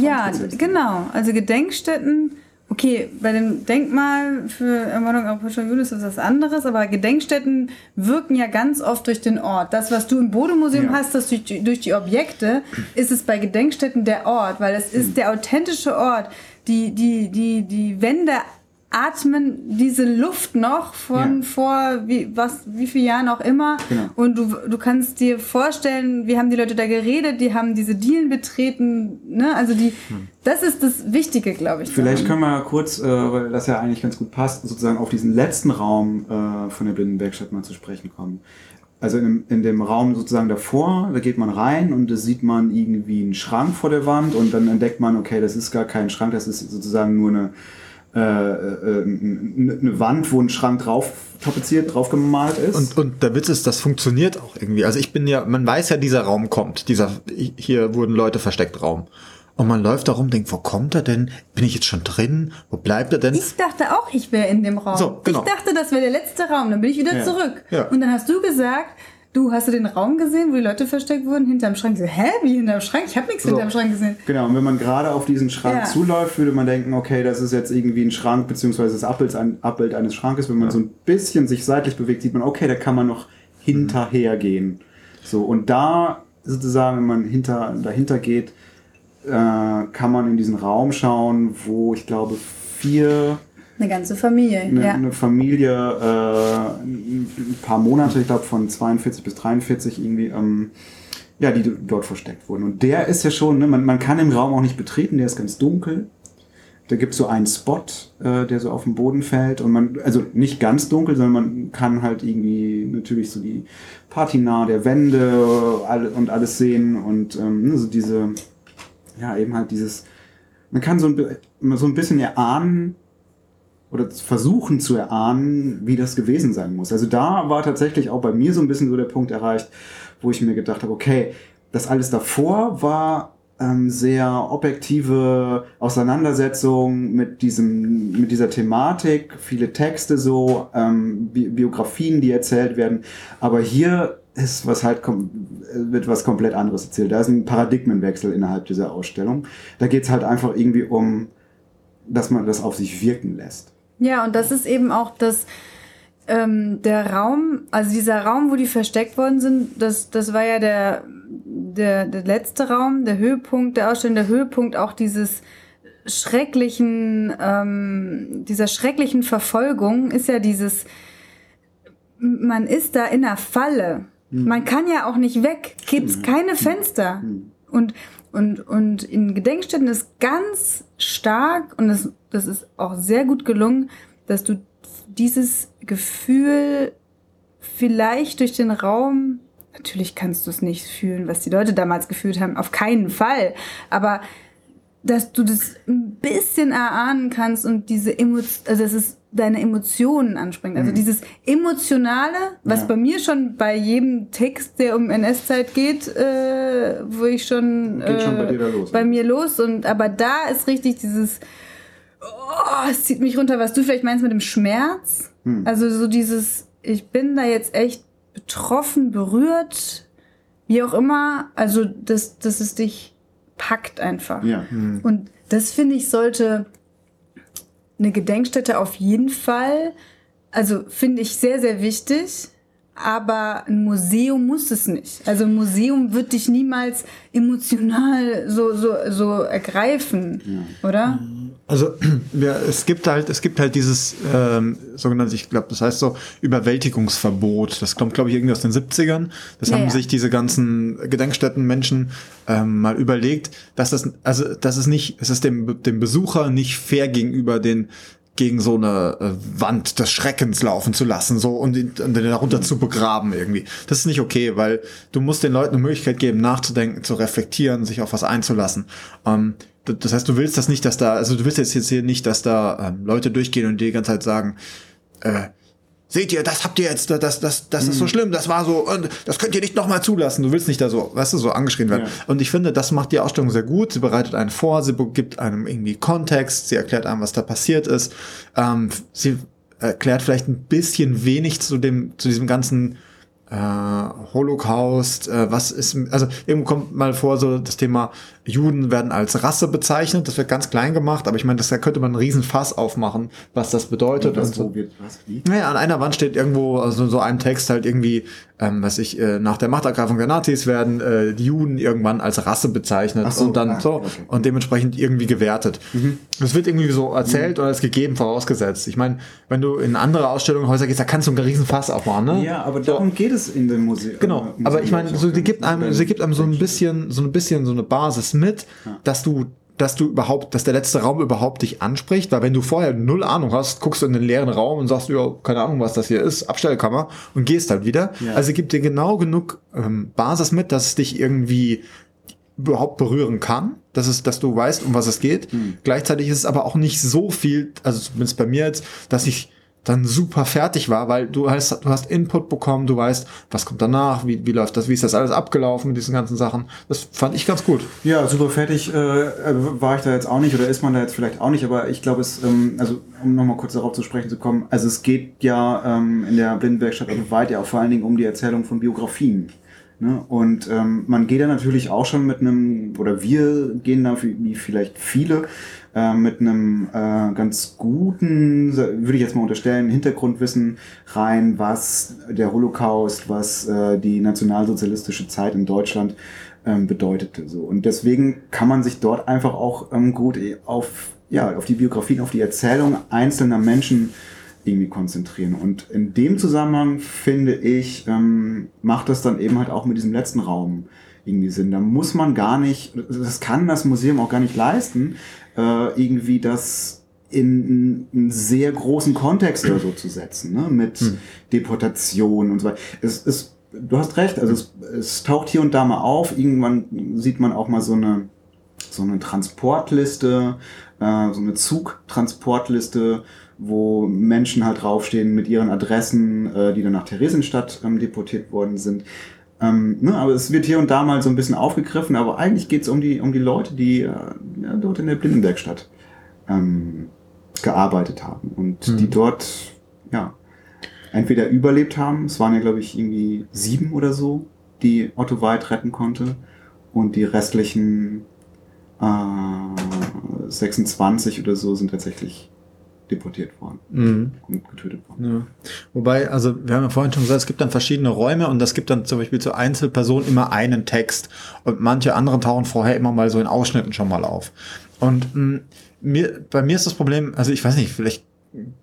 Ja, genau. Also Gedenkstätten, okay, bei dem Denkmal für Ermordung europäischer Juden ist das was anderes, aber Gedenkstätten wirken ja ganz oft durch den Ort. Das, was du im Bodemuseum Ja. hast, das durch, die- durch die Objekte, ist es bei Gedenkstätten der Ort, weil es Hm. ist der authentische Ort. Die, die, die, die Wände atmen diese Luft noch von Ja. vor wie, was, wie vielen Jahren auch immer. Genau. Und du, du kannst dir vorstellen, wie haben die Leute da geredet, die haben diese Dielen betreten, ne? Also die, das ist das Wichtige, glaube ich. Vielleicht können wir kurz, äh, weil das ja eigentlich ganz gut passt, sozusagen auf diesen letzten Raum äh, von der Blindenwerkstatt mal zu sprechen kommen. Also in dem, in dem Raum sozusagen davor, da geht man rein und da sieht man irgendwie einen Schrank vor der Wand und dann entdeckt man, okay, das ist gar kein Schrank, das ist sozusagen nur eine, eine eine Wand, wo ein Schrank drauf tapeziert, drauf gemalt ist. Und, und der Witz ist, das funktioniert auch irgendwie. Also ich bin ja, man weiß ja, dieser Raum kommt. Dieser, hier wurden Leute versteckt Raum. Und man läuft da rum, denkt, wo kommt er denn? Bin ich jetzt schon drin? Wo bleibt er denn? Ich dachte auch, ich wäre in dem Raum. So, genau. Ich dachte, das wäre der letzte Raum. Dann bin ich wieder Ja. zurück. Ja. Und dann hast du gesagt, du hast du den Raum gesehen, wo die Leute versteckt wurden, hinterm Schrank. So, hä, wie hinterm Schrank? Ich habe nichts hinterm Schrank gesehen. Genau, und wenn man gerade auf diesen Schrank Ja. zuläuft, würde man denken, okay, das ist jetzt irgendwie ein Schrank, beziehungsweise das Abbild, ein Abbild eines Schrankes. Wenn man so ein bisschen sich seitlich bewegt, sieht man, okay, da kann man noch hinterher gehen. So, und da sozusagen, wenn man hinter, dahinter geht, äh, kann man in diesen Raum schauen, wo ich glaube vier Eine ganze Familie. eine, ja. eine Familie äh, ein paar Monate, ich glaube von 42 bis 43 irgendwie, ähm, ja, die dort versteckt wurden. Und der ist ja schon, ne, man, man kann den Raum auch nicht betreten, der ist ganz dunkel. Da gibt es so einen Spot, äh, der so auf den Boden fällt und man, also nicht ganz dunkel, sondern man kann halt irgendwie natürlich so die Patina der Wände und alles sehen und ähm, so diese, ja, eben halt dieses, man kann so ein, so ein bisschen erahnen, oder versuchen zu erahnen, wie das gewesen sein muss. Also da war tatsächlich auch bei mir so ein bisschen so der Punkt erreicht, wo ich mir gedacht habe, okay, das alles davor war ähm, sehr objektive Auseinandersetzung mit diesem, mit dieser Thematik, viele Texte so, ähm, Bi Biografien, die erzählt werden. Aber hier ist, was halt wird was komplett anderes erzählt. Da ist ein Paradigmenwechsel innerhalb dieser Ausstellung. Da geht es halt einfach irgendwie um, dass man das auf sich wirken lässt. Ja, und das ist eben auch das, ähm, der Raum, also dieser Raum, wo die versteckt worden sind, das, das war ja der, der, der letzte Raum, der Höhepunkt der Ausstellung, der Höhepunkt auch dieses schrecklichen, ähm, dieser schrecklichen Verfolgung ist ja dieses, man ist da in einer Falle. Man kann ja auch nicht weg, gibt's keine Fenster. Und, und, und in Gedenkstätten ist ganz stark, und das, das ist auch sehr gut gelungen, dass du dieses Gefühl vielleicht durch den Raum, natürlich kannst du es nicht fühlen, was die Leute damals gefühlt haben, auf keinen Fall, aber dass du das ein bisschen erahnen kannst und diese Emotion, also es deine Emotionen anspringt. Also dieses Emotionale, was Ja. bei mir schon bei jedem Text, der um NS-Zeit geht, äh, wo ich schon, Geht schon bei äh, dir da los, bei ne? mir los und aber da ist richtig dieses oh, es zieht mich runter, was du vielleicht meinst mit dem Schmerz. Hm. Also so dieses, ich bin da jetzt echt betroffen, berührt, wie auch immer. Also, dass, dass es dich packt einfach. Ja. Und das finde ich sollte eine Gedenkstätte auf jeden Fall, also finde ich sehr, sehr wichtig. Aber ein Museum muss es nicht. Also ein Museum wird dich niemals emotional so, so, so ergreifen, oder? Also ja, es gibt halt, es gibt halt dieses ähm, sogenannte, ich glaube, das heißt so Überwältigungsverbot. Das kommt, glaube ich, irgendwie aus den 70ern. Das Ja, haben ja. sich diese ganzen Gedenkstättenmenschen ähm, mal überlegt, dass das, also das ist nicht, es ist dem, dem Besucher nicht fair gegenüber den gegen so eine äh, Wand des Schreckens laufen zu lassen, so und ihn, und den darunter zu begraben irgendwie. Das ist nicht okay, weil du musst den Leuten eine Möglichkeit geben, nachzudenken, zu reflektieren, sich auf was einzulassen. Ähm, das heißt, du willst das nicht, dass da, also du willst jetzt jetzt hier nicht, dass da ähm, Leute durchgehen und dir die ganze Zeit sagen, äh, seht ihr, das habt ihr jetzt, das, das, das ist so schlimm, das war so, und das könnt ihr nicht nochmal zulassen. Du willst nicht da so, weißt du, so angeschrien werden. Ja. Und ich finde, das macht die Ausstellung sehr gut. Sie bereitet einen vor, sie gibt einem irgendwie Kontext, sie erklärt einem, was da passiert ist. Ähm, sie erklärt vielleicht ein bisschen wenig zu dem, zu diesem ganzen äh, Holocaust, äh, was ist, also irgendwo kommt mal vor so das Thema Juden werden als Rasse bezeichnet, das wird ganz klein gemacht, aber ich meine, das da könnte man einen riesen Fass aufmachen, was das bedeutet. Das, und so. wo wird, was, wie? Naja, an einer Wand steht irgendwo, also so einem Text halt irgendwie, ähm, was ich, äh, nach der Machtergreifung der Nazis werden äh, die Juden irgendwann als Rasse bezeichnet so, und dann ah, so okay. und dementsprechend irgendwie gewertet. Das wird irgendwie so erzählt oder ist gegeben vorausgesetzt. Ich meine, wenn du in andere Ausstellungen, gehst, da kannst du einen riesen Fass aufmachen, ne? Ja, aber darum geht es in dem Museum. Genau, äh, aber ich meine, so, die ne? gibt einem, sie gibt einem so ein bisschen, so ein bisschen so eine Basis mit, dass du, dass du überhaupt, dass der letzte Raum überhaupt dich anspricht, weil wenn du vorher null Ahnung hast, guckst du in den leeren Raum und sagst, ja, keine Ahnung, was das hier ist, Abstellkammer und gehst halt wieder. Ja. Also gibt dir genau genug ähm, Basis mit, dass es dich irgendwie überhaupt berühren kann, dass es, dass du weißt, um was es geht. Gleichzeitig ist es aber auch nicht so viel, also zumindest bei mir jetzt, dass ich dann super fertig war, weil du hast, du hast Input bekommen, du weißt, was kommt danach, wie, wie läuft das, wie ist das alles abgelaufen mit diesen ganzen Sachen. Das fand ich ganz gut. Ja, super fertig äh, war ich da jetzt auch nicht oder ist man da jetzt vielleicht auch nicht, aber ich glaube es, ähm, also um nochmal kurz darauf zu sprechen zu kommen, also es geht ja ähm, in der Blindenwerkstatt also weit ja auch vor allen Dingen um die Erzählung von Biografien. Ne? Und ähm, man geht da natürlich auch schon mit einem, oder wir gehen da wie vielleicht viele, äh, mit einem äh, ganz guten, würde ich jetzt mal unterstellen, Hintergrundwissen rein, was der Holocaust, was äh, die nationalsozialistische Zeit in Deutschland ähm, bedeutete. So. Und deswegen kann man sich dort einfach auch ähm, gut auf, ja, auf die Biografien, auf die Erzählung einzelner Menschen irgendwie konzentrieren. Und in dem Zusammenhang finde ich, ähm, macht das dann eben halt auch mit diesem letzten Raum irgendwie Sinn. Da muss man gar nicht, das kann das Museum auch gar nicht leisten, äh, irgendwie das in einen sehr großen Kontext oder so zu setzen, ne? mit Deportation und so weiter. Es ist, du hast recht, also es, es taucht hier und da mal auf, irgendwann sieht man auch mal so eine, so eine Transportliste, äh, so eine Zugtransportliste, wo Menschen halt draufstehen mit ihren Adressen, äh, die dann nach Theresienstadt ähm, deportiert worden sind. Ähm, ne, aber es wird hier und da mal so ein bisschen aufgegriffen, aber eigentlich geht es um die, um die Leute, die äh, ja, dort in der Blindenwerkstatt ähm, gearbeitet haben und die dort ja entweder überlebt haben, es waren ja glaube ich irgendwie sieben oder so die Otto White retten konnte. Und die restlichen äh, 26 oder so sind tatsächlich deportiert worden Mhm. und getötet worden. Ja. Wobei, also wir haben ja vorhin schon gesagt, es gibt dann verschiedene Räume und es gibt dann zum Beispiel zur Einzelperson immer einen Text und manche anderen tauchen vorher immer mal so in Ausschnitten schon mal auf. Und mh, mir, bei mir ist das Problem, also ich weiß nicht, vielleicht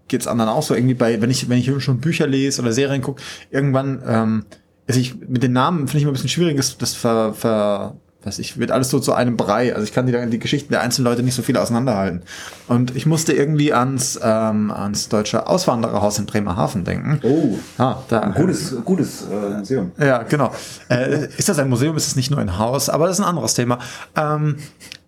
geht's anderen auch so irgendwie bei, wenn ich, wenn ich schon Bücher lese oder Serien gucke, irgendwann, ähm, also ich, mit den Namen finde ich immer ein bisschen schwierig, das, das ver, ver, was ich, wird alles so zu einem Brei. Also ich kann die, die Geschichten der einzelnen Leute nicht so viel auseinanderhalten. Und ich musste irgendwie ans, ähm, ans deutsche Auswandererhaus in Bremerhaven denken. Oh, Ah, da. ein gutes, gutes äh, Museum. Ja, genau. Äh, ist das ein Museum? Ist es nicht nur ein Haus? Aber das ist ein anderes Thema. Ähm,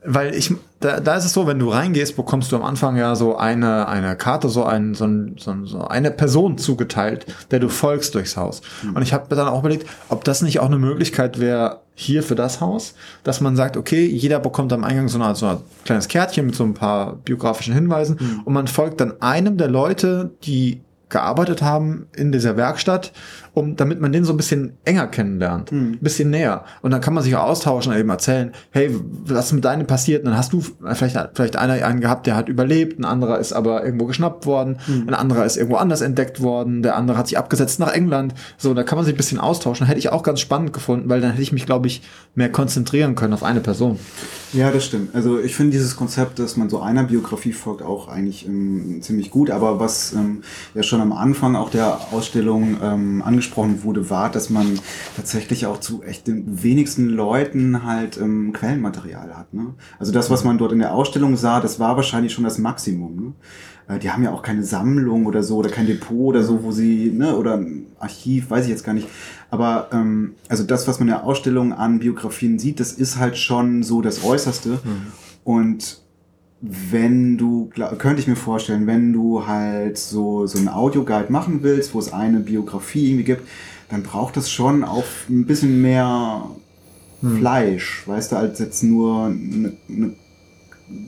weil ich, da, da ist es so, wenn du reingehst, bekommst du am Anfang ja so eine, eine Karte, so, ein, so, ein, so, ein, so eine Person zugeteilt, der du folgst durchs Haus. Und ich habe dann auch überlegt, ob das nicht auch eine Möglichkeit wäre, hier für das Haus, dass man sagt, okay, jeder bekommt am Eingang so, eine, so ein kleines Kärtchen mit so ein paar biografischen Hinweisen und man folgt dann einem der Leute, die gearbeitet haben in dieser Werkstatt, um, damit man den so ein bisschen enger kennenlernt, ein bisschen näher. Und dann kann man sich auch austauschen und eben erzählen, hey, was ist mit deinem passiert? Und dann hast du vielleicht, vielleicht einer einen gehabt, der hat überlebt, ein anderer ist aber irgendwo geschnappt worden, ein anderer ist irgendwo anders entdeckt worden, der andere hat sich abgesetzt nach England. So, da kann man sich ein bisschen austauschen. Hätte ich auch ganz spannend gefunden, weil dann hätte ich mich, glaube ich, mehr konzentrieren können auf eine Person. Ja, das stimmt. Also ich finde dieses Konzept, dass man so einer Biografie folgt, auch eigentlich ähm, ziemlich gut. Aber was ähm, ja schon am Anfang auch der Ausstellung ähm, angesprochen wurde, war, dass man tatsächlich auch zu echt den wenigsten Leuten halt ähm, Quellenmaterial hat. Ne? Also das, was man dort in der Ausstellung sah, das war wahrscheinlich schon das Maximum. Ne? Äh, Die haben ja auch keine Sammlung oder so oder kein Depot oder so, wo sie, ne, oder ein Archiv, weiß ich jetzt gar nicht. Aber ähm, also das, was man in der Ausstellung an Biografien sieht, das ist halt schon so das Äußerste. Und wenn du, könnte ich mir vorstellen, wenn du halt so, so einen Audioguide machen willst, wo es eine Biografie irgendwie gibt, dann braucht das schon auch ein bisschen mehr Fleisch, weißt du, als jetzt nur eine, eine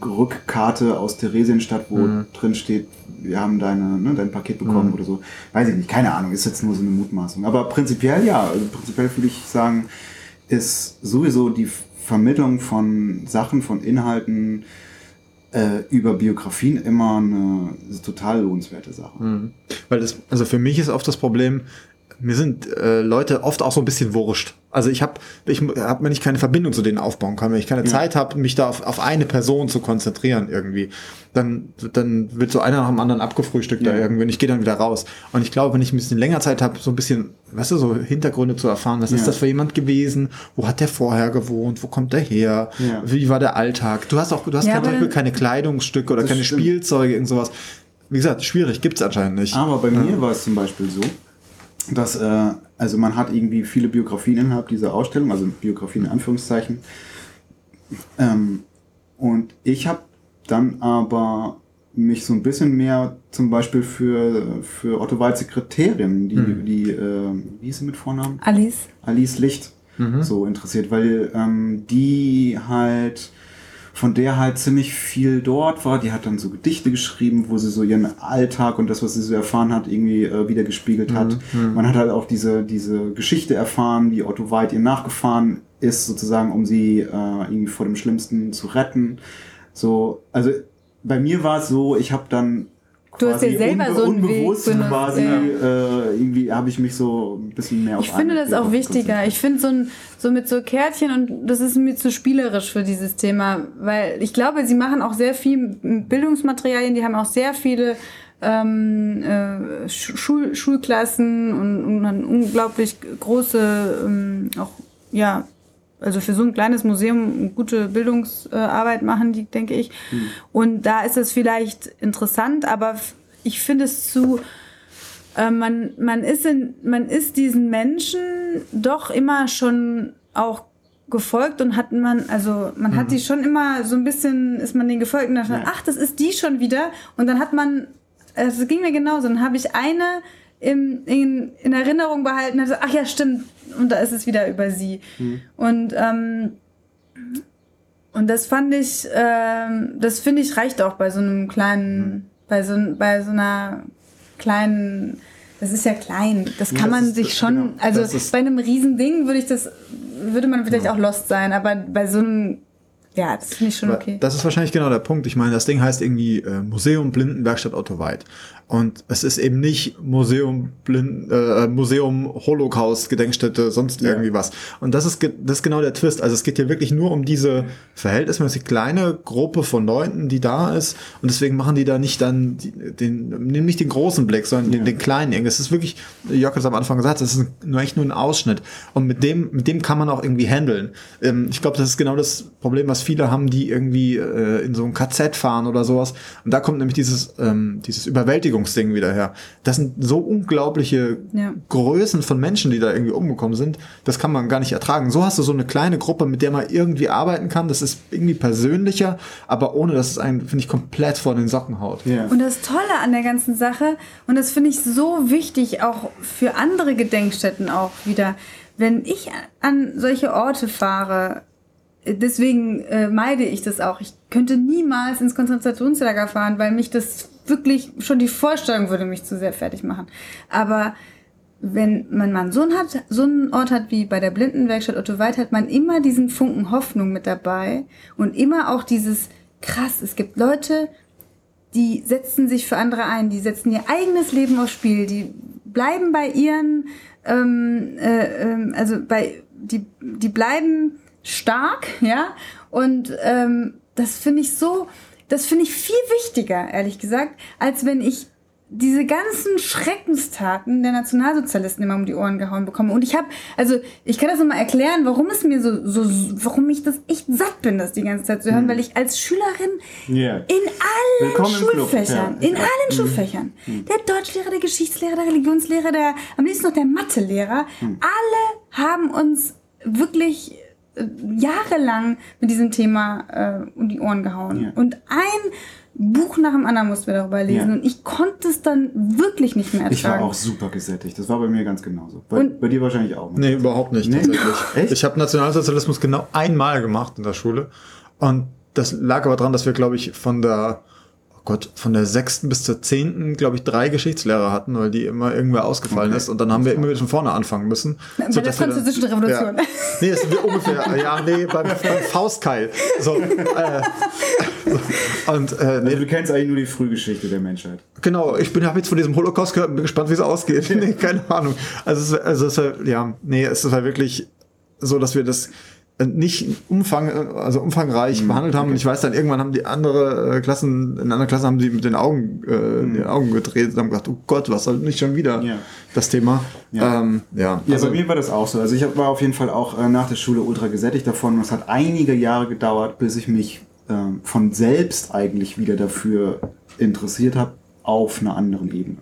Rückkarte aus Theresienstadt, wo drin steht, wir haben deine, ne, dein Paket bekommen oder so. Weiß ich nicht, keine Ahnung, ist jetzt nur so eine Mutmaßung. Aber prinzipiell ja, also prinzipiell würde ich sagen, ist sowieso die Vermittlung von Sachen, von Inhalten äh, über Biografien immer eine total lohnenswerte Sache. Weil das, also für mich ist oft das Problem, mir sind äh, Leute oft auch so ein bisschen wurscht. Also ich habe, ich hab, wenn ich keine Verbindung zu denen aufbauen kann, wenn ich keine Zeit habe, mich da auf, auf eine Person zu konzentrieren irgendwie, dann, dann wird so einer nach dem anderen abgefrühstückt da Ja. irgendwie und ich gehe dann wieder raus. Und ich glaube, wenn ich ein bisschen länger Zeit habe, so ein bisschen, weißt du, so Hintergründe zu erfahren, was Ja. ist das für jemand gewesen, wo hat der vorher gewohnt, wo kommt der her, Ja. wie war der Alltag. Du hast auch, du hast Ja, zum Beispiel keine Kleidungsstücke oder Das keine stimmt. Spielzeuge, irgend sowas. Wie gesagt, schwierig, gibt's anscheinend nicht. Aber bei mir war es zum Beispiel so, dass, äh, also man hat irgendwie viele Biografien innerhalb dieser Ausstellung, also Biografien in Anführungszeichen. Ähm, und ich habe dann aber mich so ein bisschen mehr zum Beispiel für, für Otto Walds Sekretärin, die, die äh, wie hieß sie mit Vornamen? Alice. Alice Licht so interessiert, weil ähm, die halt von der halt ziemlich viel dort war. Die hat dann so Gedichte geschrieben, wo sie so ihren Alltag und das, was sie so erfahren hat, irgendwie äh, wieder gespiegelt hat. Man hat halt auch diese, diese Geschichte erfahren, wie Otto White ihr nachgefahren ist, sozusagen, um sie äh, irgendwie vor dem Schlimmsten zu retten. So, also bei mir war es so, ich habe dann Du hast ja selber so einen Weg unbewusst benutzt, quasi ja. äh, irgendwie habe ich mich so ein bisschen mehr auf Ich finde das auch wichtiger. Ich finde so, ein, so mit so Kärtchen und das ist mir zu spielerisch für dieses Thema, weil ich glaube, sie machen auch sehr viel Bildungsmaterialien, die haben auch sehr viele ähm, äh, Schul Schulklassen und, und eine unglaublich große, ähm, auch ja, also für so ein kleines Museum gute Bildungsarbeit machen die, denke ich. Und da ist es vielleicht interessant, aber ich finde es zu, äh, man, man, ist in, man ist diesen Menschen doch immer schon auch gefolgt und hat man, also man hat die schon immer so ein bisschen, ist man denen gefolgt und dann, Ja. ach, das ist die schon wieder. Und dann hat man, es ging mir genauso, dann habe ich eine im, in, in Erinnerung behalten, also, ach ja, stimmt, und da ist es wieder über sie. Und ähm, und das fand ich, ähm, das finde ich reicht auch bei so einem kleinen, bei so, bei so einer kleinen das ist ja klein. Das kann das man ist- sich schon, genau. also ist- bei einem Riesending würde ich das, würde man vielleicht auch lost sein, aber bei so einem, ja, das finde ich schon okay. Das ist wahrscheinlich genau der Punkt. Ich meine, das Ding heißt irgendwie äh, Museum Blindenwerkstatt Otto Weid. Und es ist eben nicht Museum Blind, äh, Museum Holocaust Gedenkstätte, sonst Ja. irgendwie was. Und das ist, das ist genau der Twist. Also es geht hier wirklich nur um diese verhältnismäßig kleine Gruppe von Leuten, die da ist. Und deswegen machen die da nicht dann den, nehmen nicht den großen Blick, sondern den, Ja. den kleinen. irgendwie. Es ist wirklich, Jörg hat es am Anfang gesagt, das ist nur echt nur ein Ausschnitt. Und mit dem, mit dem kann man auch irgendwie handeln. Ähm, ich glaube, das ist genau das Problem, was viele haben, die irgendwie äh, in so ein KZ fahren oder sowas. Und da kommt nämlich dieses, ähm, dieses Überwältigungsding wieder her. Das sind so unglaubliche Ja. Größen von Menschen, die da irgendwie umgekommen sind. Das kann man gar nicht ertragen. So hast du so eine kleine Gruppe, mit der man irgendwie arbeiten kann. Das ist irgendwie persönlicher, aber ohne, dass es einen, finde ich, komplett vor den Socken haut. Ja. Und das Tolle an der ganzen Sache, und das finde ich so wichtig, auch für andere Gedenkstätten auch wieder, wenn ich an solche Orte fahre, deswegen äh, meide ich das auch. Ich könnte niemals ins Konzentrationslager fahren, weil mich das wirklich, schon die Vorstellung würde mich zu sehr fertig machen. Aber wenn man mal so einen, hat, so einen Ort hat wie bei der Blindenwerkstatt Otto Weid, hat man immer diesen Funken Hoffnung mit dabei und immer auch dieses krass, es gibt Leute, die setzen sich für andere ein, die setzen ihr eigenes Leben aufs Spiel, die bleiben bei ihren, ähm, äh, ähm, also bei, die, die bleiben stark, ja, und ähm, das finde ich so, das finde ich viel wichtiger, ehrlich gesagt, als wenn ich diese ganzen Schreckenstaten der Nationalsozialisten immer um die Ohren gehauen bekomme. Und ich habe, also ich kann das nochmal erklären, warum es mir so, so, warum ich das echt satt bin, das die ganze Zeit zu hören, weil ich als Schülerin Ja. in allen Willkommen Schulfächern, ja. in allen Schulfächern, der Deutschlehrer, der Geschichtslehrer, der Religionslehrer, der am liebsten noch der Mathelehrer, alle haben uns wirklich jahrelang mit diesem Thema äh, um die Ohren gehauen. Ja. Und ein Buch nach dem anderen mussten wir darüber lesen Ja. und ich konnte es dann wirklich nicht mehr ertragen. Ich war auch super gesättigt. Das war bei mir ganz genauso. Bei, Und- bei dir wahrscheinlich auch. ne? Nee, überhaupt nicht Nee? tatsächlich. Echt? Ich habe Nationalsozialismus genau einmal gemacht in der Schule. Und das lag aber dran, dass wir, glaube ich, von der, Gott, von der sechsten bis zur zehnten, glaube ich, drei Geschichtslehrer hatten, weil die immer irgendwer ausgefallen Okay. ist. Und dann haben wir immer wieder von vorne anfangen müssen. Bei der wir dann- Französischen Revolution. Ja. Nee, das ist ungefähr, ja, nee, beim, beim Faustkeil. So, äh, so. Und äh, Also nee, du kennst eigentlich nur die Frühgeschichte der Menschheit. Genau, ich bin habe jetzt von diesem Holocaust gehört und bin gespannt, wie es ausgeht. nee, keine Ahnung. Also es, also es war, ja, nee, es war wirklich so, dass wir das nicht umfang, also umfangreich behandelt haben. Und ich weiß dann, irgendwann haben die andere äh, Klassen, in anderen Klassen haben die mit den Augen, äh, den Augen gedreht und haben gedacht, oh Gott, was soll nicht schon wieder Ja. das Thema? Ja. Ähm, ja. Ja, also, bei mir war das auch so. Also ich war auf jeden Fall auch äh, nach der Schule ultra gesättigt davon. Und es hat einige Jahre gedauert, bis ich mich ähm, von selbst eigentlich wieder dafür interessiert habe, auf einer anderen Ebene.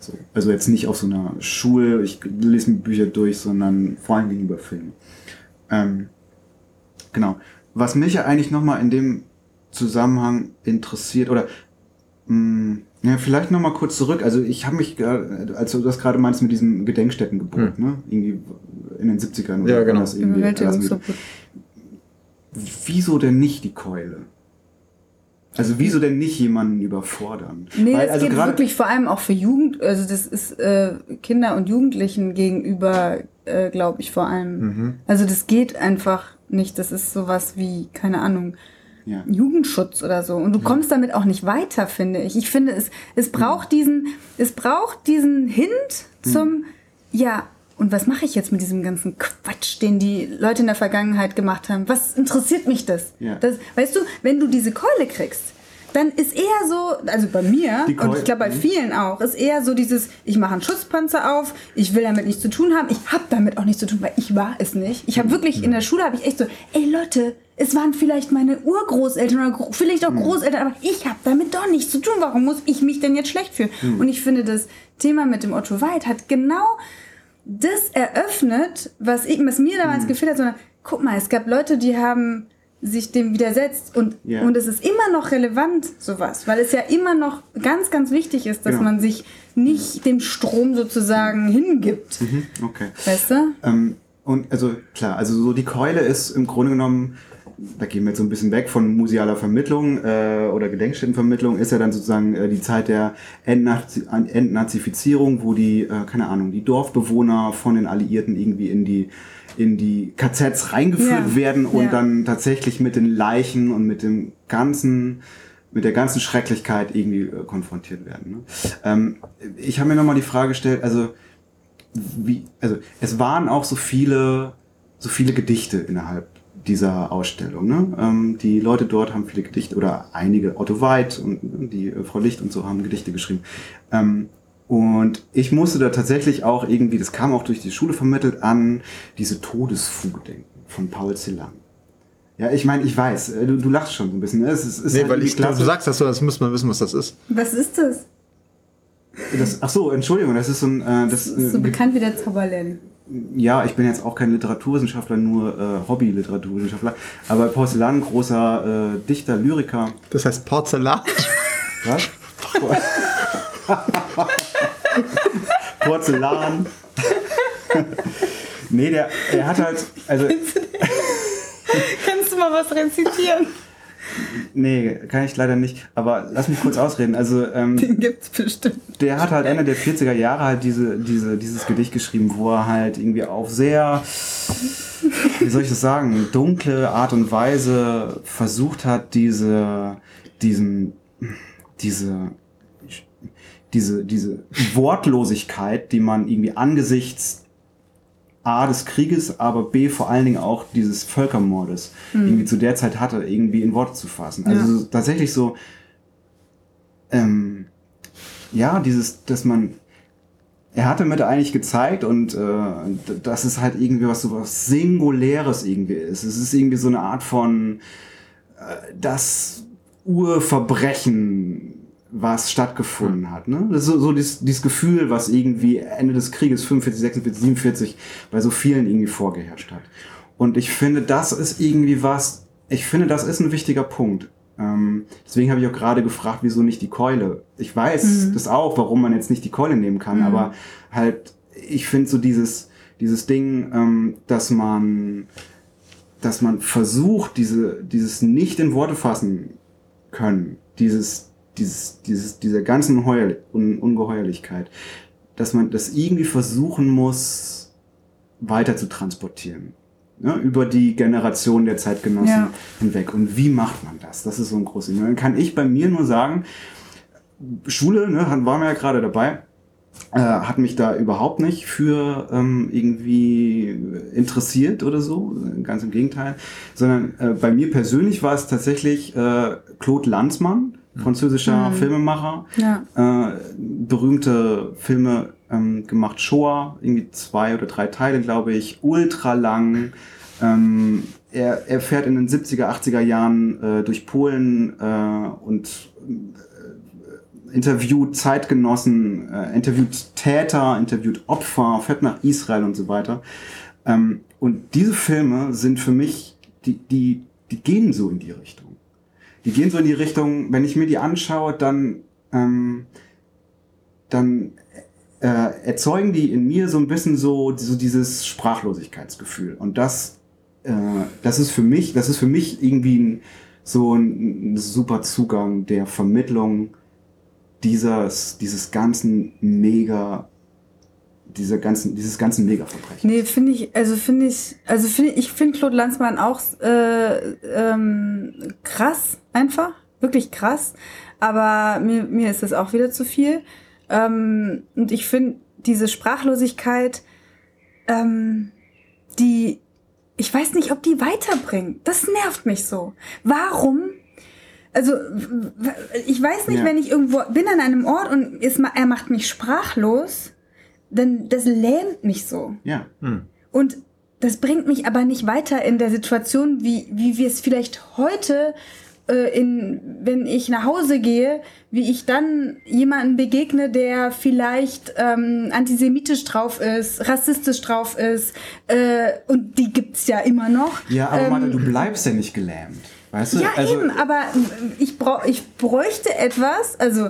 So. Also jetzt nicht auf so einer Schule, ich lese mir Bücher durch, sondern vor allem gegenüber Filmen. Ähm, genau. Was mich ja eigentlich nochmal in dem Zusammenhang interessiert, oder mh, ja, vielleicht nochmal kurz zurück. Also ich habe mich, gerade- als du das gerade meinst mit diesem Gedenkstättengebot, ne? Irgendwie in den 70ern. Hm. Ja, genau. das irgendwie. Wieso denn nicht die Keule? Also wieso denn nicht jemanden überfordern? Nee, Weil, das also geht wirklich vor allem auch für Jugend, also das ist äh, Kinder und Jugendlichen gegenüber, äh, glaube ich, vor allem. Mhm. Also das geht einfach nicht. Das ist sowas wie, keine Ahnung, Ja. Jugendschutz oder so. Und du kommst damit auch nicht weiter, finde ich. Ich finde, es, es braucht diesen, es braucht diesen Hint zum, ja, und was mache ich jetzt mit diesem ganzen Quatsch, den die Leute in der Vergangenheit gemacht haben? Was interessiert mich das? Ja. das weißt du, wenn du diese Keule kriegst, dann ist eher so, also bei mir und ich glaube bei Mhm. vielen auch, ist eher so dieses, ich mache einen Schutzpanzer auf, ich will damit nichts zu tun haben, ich habe damit auch nichts zu tun, weil ich war es nicht. Ich habe wirklich in der Schule habe ich echt so, ey Leute, es waren vielleicht meine Urgroßeltern oder vielleicht auch Großeltern, aber ich habe damit doch nichts zu tun. Warum muss ich mich denn jetzt schlecht fühlen? Und ich finde, das Thema mit dem Otto Weid hat genau das eröffnet, was, ich, was mir damals gefehlt hat, sondern guck mal, es gab Leute, die haben sich dem widersetzt und, Ja. und es ist immer noch relevant, sowas, weil es ja immer noch ganz, ganz wichtig ist, dass Genau. man sich nicht dem Strom sozusagen hingibt. Mhm, okay. Weißt du? Ähm, und also klar, also so die Keule ist im Grunde genommen, da gehen wir jetzt so ein bisschen weg von musealer Vermittlung äh, oder Gedenkstättenvermittlung, ist ja dann sozusagen äh, die Zeit der Entnazi Entnazifizierung, wo die, äh, keine Ahnung, die Dorfbewohner von den Alliierten irgendwie in die in die KZs reingeführt Ja, werden und ja. dann tatsächlich mit den Leichen und mit dem ganzen mit der ganzen Schrecklichkeit irgendwie äh, konfrontiert werden. Ne? Ähm, ich habe mir nochmal die Frage gestellt, also wie, also es waren auch so viele, so viele Gedichte innerhalb dieser Ausstellung. Ne? Ähm, die Leute dort haben viele Gedichte oder einige, Otto Weid und äh, die äh, Frau Licht und so haben Gedichte geschrieben. Ähm, und ich musste da tatsächlich auch irgendwie, das kam auch durch die Schule vermittelt, an diese Todesfuge denken von Paul Celan. Ja, ich meine, ich weiß, äh, du, du lachst schon so ein bisschen. ne? Es ist, es ist Nee, halt weil ich, du klasse. sagst das so, das muss man wissen, was das ist. Was ist das? Das, ach so, Entschuldigung, das ist so ein, äh, das, Das ist so äh, bekannt wie der Zauberlehrling. Ja, ich bin jetzt auch kein Literaturwissenschaftler, nur äh, Hobby-Literaturwissenschaftler, aber Porzellan, großer äh, Dichter, Lyriker. Das heißt Porzellan. Was? Porzellan. nee, der, er hat halt, also, Kannst du mal was rezitieren? Nee, kann ich leider nicht, aber lass mich kurz ausreden. Also, ähm, Den gibt's bestimmt. der hat halt Ende der 40er Jahre halt diese, diese, dieses Gedicht geschrieben, wo er halt irgendwie auf sehr, wie soll ich das sagen, dunkle Art und Weise versucht hat, diese, diesen, diese, diese, diese Wortlosigkeit, die man irgendwie angesichts A des Krieges, aber B vor allen Dingen auch dieses Völkermordes irgendwie zu der Zeit hatte, irgendwie in Worte zu fassen. Also Ja. tatsächlich so, ähm, ja, dieses, dass man, er hat damit eigentlich gezeigt und äh, dass es halt irgendwie was so was Singuläres irgendwie ist. Es ist irgendwie so eine Art von äh, das Urverbrechen, was stattgefunden hat. Ne? Das ist so, so dieses, dieses Gefühl, was irgendwie Ende des Krieges 45, 46, 47 bei so vielen irgendwie vorgeherrscht hat. Und ich finde, das ist irgendwie was, ich finde, das ist ein wichtiger Punkt. Ähm, deswegen habe ich auch gerade gefragt, wieso nicht die Keule. Ich weiß das auch, warum man jetzt nicht die Keule nehmen kann, aber halt, ich finde so dieses, dieses Ding, ähm, dass man, dass man versucht, diese, dieses nicht in Worte fassen können, dieses, dieses, dieses, dieser ganzen Heuer, Un, Ungeheuerlichkeit, dass man das irgendwie versuchen muss, weiter zu transportieren. Ne, über die Generation der Zeitgenossen Ja. hinweg. Und wie macht man das? Das ist so ein großes Ding. Dann kann ich bei mir nur sagen, Schule, ne, waren wir ja gerade dabei, äh, hat mich da überhaupt nicht für ähm, irgendwie interessiert oder so, ganz im Gegenteil, sondern äh, bei mir persönlich war es tatsächlich äh, Claude Lanzmann, französischer Filmemacher, Ja. äh, berühmte Filme ähm, gemacht, Shoah, irgendwie zwei oder drei Teile, glaube ich, ultra lang. Ähm, er, er fährt in den 70er, 80er Jahren äh, durch Polen äh, und äh, interviewt Zeitgenossen, äh, interviewt Täter, interviewt Opfer, fährt nach Israel und so weiter. Ähm, und diese Filme sind für mich, die, die, die gehen so in die Richtung. Die gehen so in die Richtung, wenn ich mir die anschaue, dann, ähm, dann äh, erzeugen die in mir so ein bisschen so, so dieses Sprachlosigkeitsgefühl. Und das, äh, das ist für mich, das ist für mich irgendwie ein, so ein, ein super Zugang der Vermittlung dieses, dieses ganzen mega, dieser ganzen, dieses ganzen Mega-Verbrechen. Nee, finde ich, also finde ich, also finde ich finde Claude Lanzmann auch äh, ähm, krass, einfach, wirklich krass. Aber mir, mir ist das auch wieder zu viel. Ähm, und ich finde diese Sprachlosigkeit, ähm, die, ich weiß nicht, ob die weiterbringt. Das nervt mich so. Warum? Also, ich weiß nicht, Ja. wenn ich irgendwo bin an einem Ort und ma- er macht mich sprachlos, dann das lähmt mich so. Ja. Und das bringt mich aber nicht weiter in der Situation, wie, wie wir es vielleicht heute, äh, in, wenn ich nach Hause gehe, wie ich dann jemanden begegne, der vielleicht ähm, antisemitisch drauf ist, rassistisch drauf ist. Äh, und die gibt's ja immer noch. Ja, aber Ähm, Martha, du bleibst ja nicht gelähmt. Weißt du? ja, also, eben, aber ich, brauch, ich bräuchte etwas, also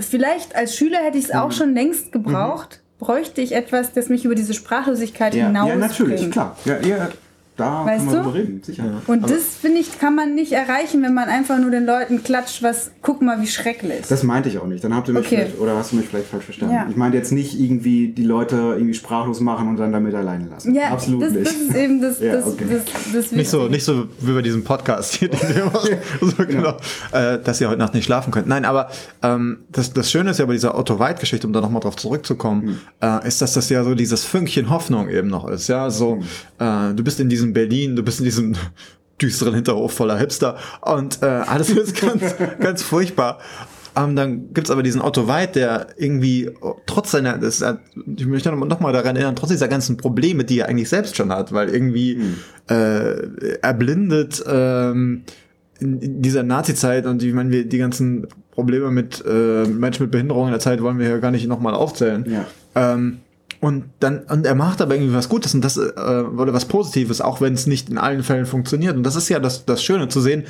vielleicht als Schüler hätte ich es auch schon längst gebraucht, bräuchte ich etwas, das mich über diese Sprachlosigkeit Ja, hinaus ja natürlich, bringt. klar. Ja, ja, da Weißt kann man du? drüber reden, sicher. Und Aber das, finde ich, kann man nicht erreichen, wenn man einfach nur den Leuten klatscht, was, guck mal, wie schrecklich. Das meinte ich auch nicht. Dann habt ihr mich Okay. vielleicht, oder hast du mich vielleicht falsch verstanden. Ja. Ich meinte jetzt nicht irgendwie die Leute irgendwie sprachlos machen und dann damit alleine lassen. ja, Absolut das, nicht. das ist eben das, Ja, das, okay. das, das Nicht so, nicht so wie bei diesem Podcast hier, den wir machen. so, genau. Äh, dass ihr heute Nacht nicht schlafen könnt. Nein, aber ähm, das, das Schöne ist ja bei dieser Otto-Weit-Geschichte, um da nochmal drauf zurückzukommen, äh, ist, dass das ja so dieses Fünkchen Hoffnung eben noch ist. Ja, so, äh, du bist in diesem Berlin, du bist in diesem düsteren Hinterhof voller Hipster und äh, alles ist ganz, ganz furchtbar. Ähm, dann gibt's aber diesen Otto Weid, der irgendwie oh, trotz seiner, das, ich möchte noch mal daran erinnern, trotz dieser ganzen Probleme, die er eigentlich selbst schon hat, weil irgendwie äh, erblindet ähm, in, in dieser Nazi-Zeit und ich meine, wir die ganzen Probleme mit äh, Menschen mit Behinderung in der Zeit wollen wir ja gar nicht nochmal aufzählen. Ja. Ähm, und dann, und er macht aber irgendwie was Gutes und das, äh, oder was Positives, auch wenn es nicht in allen Fällen funktioniert. Und das ist ja das, das Schöne zu sehen,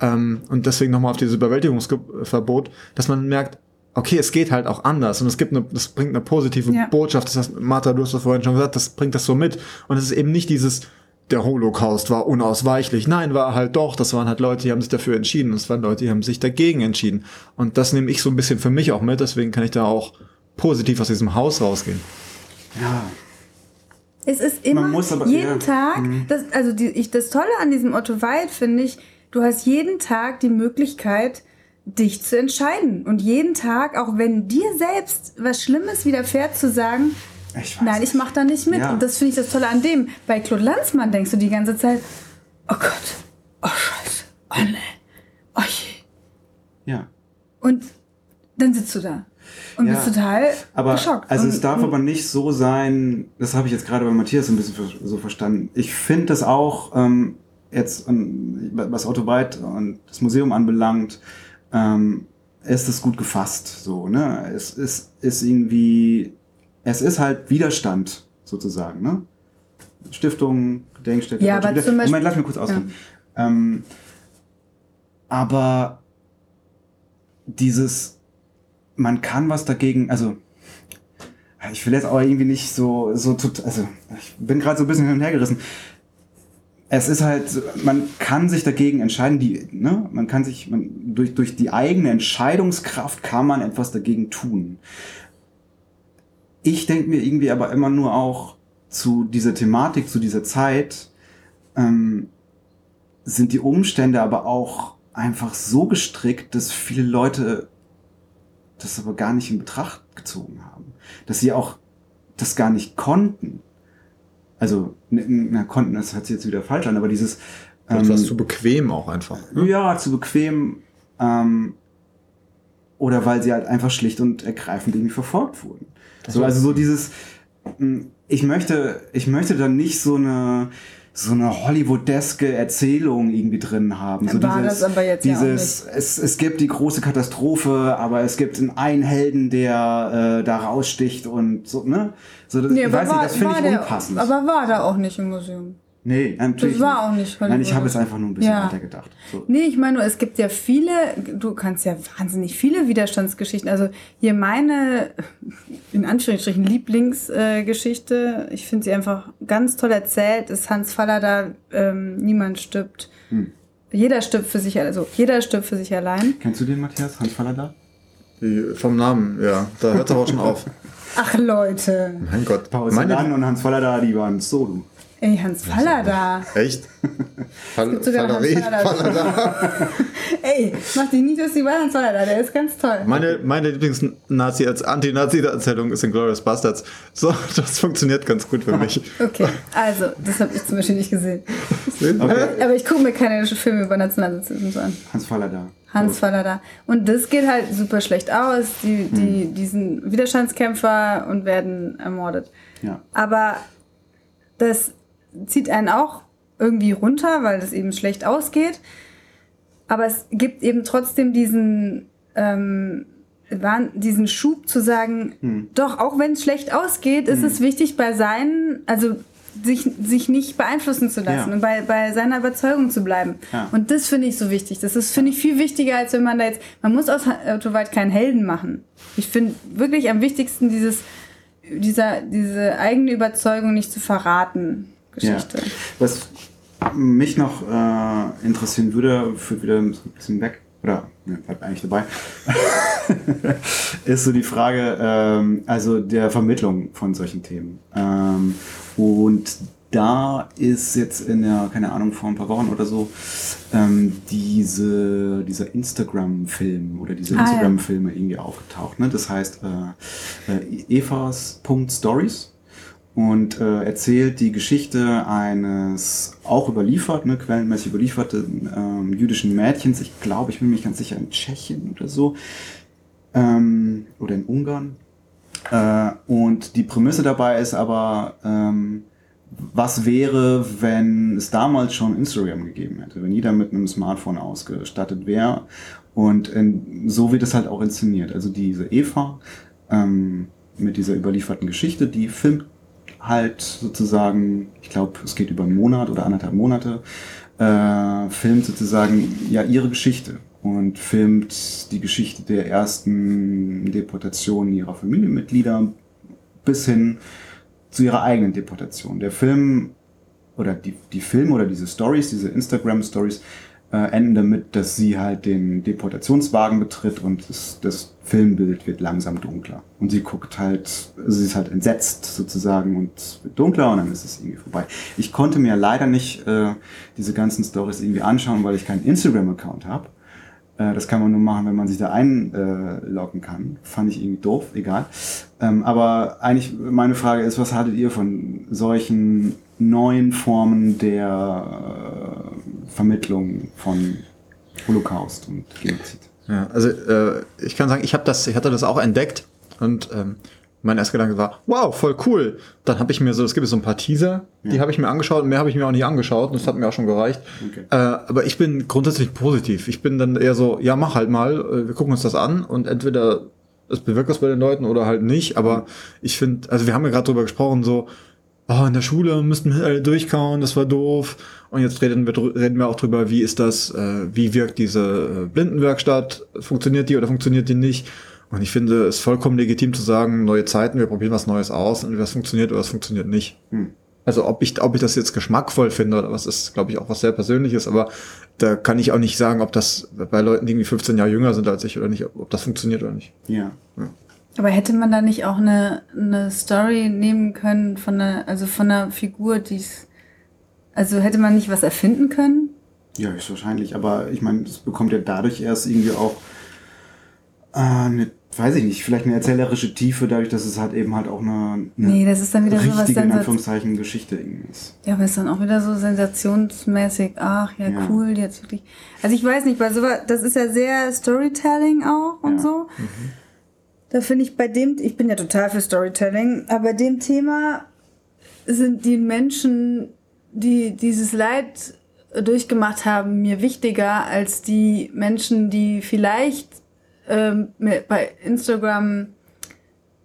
ähm, und deswegen nochmal auf dieses Überwältigungsverbot, dass man merkt, okay, es geht halt auch anders und es gibt eine, das bringt eine positive Ja. Botschaft. Das heißt, Martha, du hast das vorhin schon gesagt, das bringt das so mit. Und es ist eben nicht dieses, der Holocaust war unausweichlich. Nein, war halt doch. Das waren halt Leute, die haben sich dafür entschieden. Und es waren Leute, die haben sich dagegen entschieden. Und das nehme ich so ein bisschen für mich auch mit. Deswegen kann ich da auch positiv aus diesem Haus rausgehen. Ja. Es ist immer Man muss aber- jeden ja. Tag, das, also die, ich, das Tolle an diesem Otto Weid finde ich, du hast jeden Tag die Möglichkeit, dich zu entscheiden. Und jeden Tag, auch wenn dir selbst was Schlimmes widerfährt, zu sagen, Ich nein, ich mache da nicht mit. Ja. Und das finde ich das Tolle an dem. Bei Claude Lanzmann denkst du die ganze Zeit, oh Gott, oh Scheiße, oh nee, oh je. Ja. Und dann sitzt du da und Ja. bist total Aber geschockt. also es darf aber nicht so sein, das habe ich jetzt gerade bei Matthias ein bisschen so verstanden. Ich finde das auch ähm, jetzt, ähm, was Otto Weid und das Museum anbelangt, ähm, ist es gut gefasst. So, ne? Es ist, ist irgendwie, es ist halt Widerstand sozusagen. Ne? Stiftung, Gedenkstätte. Ja, aber zum Beispiel- Moment, lass mich kurz ausreden. Ähm, aber dieses, man kann was dagegen, also ich will jetzt aber irgendwie nicht so, so tot, also ich bin gerade so ein bisschen hin und her gerissen. Es ist halt, man kann sich dagegen entscheiden, die, ne, man kann sich, man, durch, durch die eigene Entscheidungskraft kann man etwas dagegen tun. Ich denke mir irgendwie aber immer nur auch zu dieser Thematik, zu dieser Zeit, ähm, sind die Umstände aber auch einfach so gestrickt, dass viele Leute das aber gar nicht in Betracht gezogen haben. Dass sie auch das gar nicht konnten. Also, na, konnten, das hört sich jetzt wieder falsch an, aber dieses, ähm, zu bequem auch einfach. ne? ja, zu bequem, ähm, oder weil sie halt einfach schlicht und ergreifend irgendwie verfolgt wurden. So, also so dieses, ich möchte, ich möchte dann nicht so eine, so eine Hollywoodeske Erzählung irgendwie drin haben. So War das aber jetzt ja dieses, es, es gibt die große Katastrophe, aber es gibt einen Helden, der äh, da raussticht und so, ne? So, das, Nee, ich weiß nicht, war- das finde ich der- unpassend. Aber war da auch nicht im Museum. Nee, natürlich Das war auch nicht Nein, ich Hollywood. habe es einfach nur ein bisschen Ja. weiter gedacht. So. Nee, ich meine nur, es gibt ja viele, du kannst ja wahnsinnig viele Widerstandsgeschichten. Also hier meine, in Anführungsstrichen, Lieblingsgeschichte, äh, ich finde sie einfach ganz toll erzählt, ist Hans Fallada, ähm, Niemand stirbt. Hm. Jeder stirbt für sich, also jeder stirbt für sich allein. Kennst du den, Matthias? Hans Fallada? Die, vom Namen, ja. Da hört es aber auch schon auf. Ach Leute, Mein Gott. Paul Meine, und Hans Fallada, die waren solo. Ey, Hans Fallada. echt? Fall, gibt sogar Fallerie, Hans Fallada. Fallada. Ey, mach dich nicht lustig bei Hans Fallada, der ist ganz toll. Meine, meine Lieblings-Nazi als Anti-Nazi-Erzählung ist in Glorious Bastards. So, das funktioniert ganz gut für mich. Okay, also, das habe ich zum Beispiel nicht gesehen. Okay. Aber ich gucke mir keine Filme über Nationalsozialismus an. Hans Fallada. Hans Fallada. Und das geht halt super schlecht aus. Die, die, die sind Widerstandskämpfer und werden ermordet. Ja. Aber das zieht einen auch irgendwie runter, weil das eben schlecht ausgeht. Aber es gibt eben trotzdem diesen, ähm, diesen Schub zu sagen, doch, auch wenn es schlecht ausgeht, ist es wichtig bei seinen, also sich, sich nicht beeinflussen zu lassen Ja. und bei, bei seiner Überzeugung zu bleiben. Ja. Und das finde ich so wichtig. Das ist, finde ich, viel wichtiger, als wenn man da jetzt, man muss aus Otto Weit keinen Helden machen. Ich finde wirklich am wichtigsten dieses dieser, diese eigene Überzeugung nicht zu verraten Geschichte. Ja. Was mich noch äh, interessieren würde, führt wieder ein bisschen weg, oder ne, bleibt eigentlich dabei, ist so die Frage, ähm, also der Vermittlung von solchen Themen. Ähm, und da ist jetzt in der, keine Ahnung, vor ein paar Wochen oder so, ähm, diese, dieser Instagram-Film oder diese Ah. Instagram-Filme irgendwie aufgetaucht. Ne? Das heißt äh, äh, Evas.stories und äh, erzählt die Geschichte eines auch überliefert, ne, quellenmäßig überlieferten ähm, jüdischen Mädchens. Ich glaube, ich bin mir ganz sicher, in Tschechien oder so. Ähm, oder in Ungarn. Äh, und die Prämisse dabei ist aber, ähm, was wäre, wenn es damals schon Instagram gegeben hätte, wenn jeder mit einem Smartphone ausgestattet wäre. Und in, so wird es halt auch inszeniert. Also diese Eva ähm, mit dieser überlieferten Geschichte, die filmt halt sozusagen, ich glaube, es geht über einen Monat oder anderthalb Monate, äh, filmt sozusagen ja ihre Geschichte und filmt die Geschichte der ersten Deportationen ihrer Familienmitglieder bis hin zu ihrer eigenen Deportation. Der Film oder die, die Filme oder diese Stories, diese Instagram-Stories äh, enden damit, dass sie halt den Deportationswagen betritt und das, das Filmbild wird langsam dunkler. Und sie guckt halt, also sie ist halt entsetzt sozusagen und wird dunkler und dann ist es irgendwie vorbei. Ich konnte mir leider nicht äh, diese ganzen Stories irgendwie anschauen, weil ich keinen Instagram-Account habe. Äh, Das kann man nur machen, wenn man sich da einloggen kann. Fand ich irgendwie doof, egal. Ähm, aber eigentlich meine Frage ist, was haltet ihr von solchen neuen Formen der äh, Vermittlung von Holocaust und Genozid? Ja, also äh, ich kann sagen, ich habe das, ich hatte das auch entdeckt und ähm, mein erster Gedanke war, wow, voll cool. Dann habe ich mir so, es gibt so ein paar Teaser, die Ja. habe ich mir angeschaut, mehr habe ich mir auch nicht angeschaut und das hat mir auch schon gereicht. Okay. Äh, aber ich bin grundsätzlich positiv. Ich bin dann eher so, ja, mach halt mal, äh, wir gucken uns das an und entweder es bewirkt was bei den Leuten oder halt nicht. Aber ich finde, also wir haben ja gerade drüber gesprochen, so, oh, in der Schule müssten wir alle durchkauen, das war doof. Und jetzt reden wir, reden wir auch drüber, wie ist das, äh, wie wirkt diese äh, Blindenwerkstatt, funktioniert die oder funktioniert die nicht? Und ich finde es vollkommen legitim zu sagen, neue Zeiten, wir probieren was Neues aus und was funktioniert oder was funktioniert nicht. Hm. Also ob ich, ob ich das jetzt geschmackvoll finde oder was ist, glaube ich, auch was sehr Persönliches, aber da kann ich auch nicht sagen, ob das bei Leuten, die irgendwie 15 Jahre jünger sind als ich oder nicht, ob, ob das funktioniert oder nicht. Ja. Aber hätte man da nicht auch eine, eine Story nehmen können von einer, also von einer Figur, die es, also hätte man nicht was erfinden können? Ja, höchstwahrscheinlich. Aber ich meine, es bekommt ja dadurch erst irgendwie auch äh, eine, weiß ich nicht, vielleicht eine erzählerische Tiefe, dadurch, dass es halt eben halt auch eine, eine Nee, das ist dann wieder so was richtige, in Sensat- Anführungszeichen, Geschichte irgendwie ist. Ja, aber ist dann auch wieder so sensationsmäßig. Ach, ja, Ja. cool, jetzt wirklich. Also ich weiß nicht, bei sowas, das ist ja sehr Storytelling auch und Ja. so. Da finde ich bei dem, ich bin ja total für Storytelling, aber bei dem Thema sind die Menschen, die dieses Leid durchgemacht haben, mir wichtiger als die Menschen, die vielleicht ähm, bei Instagram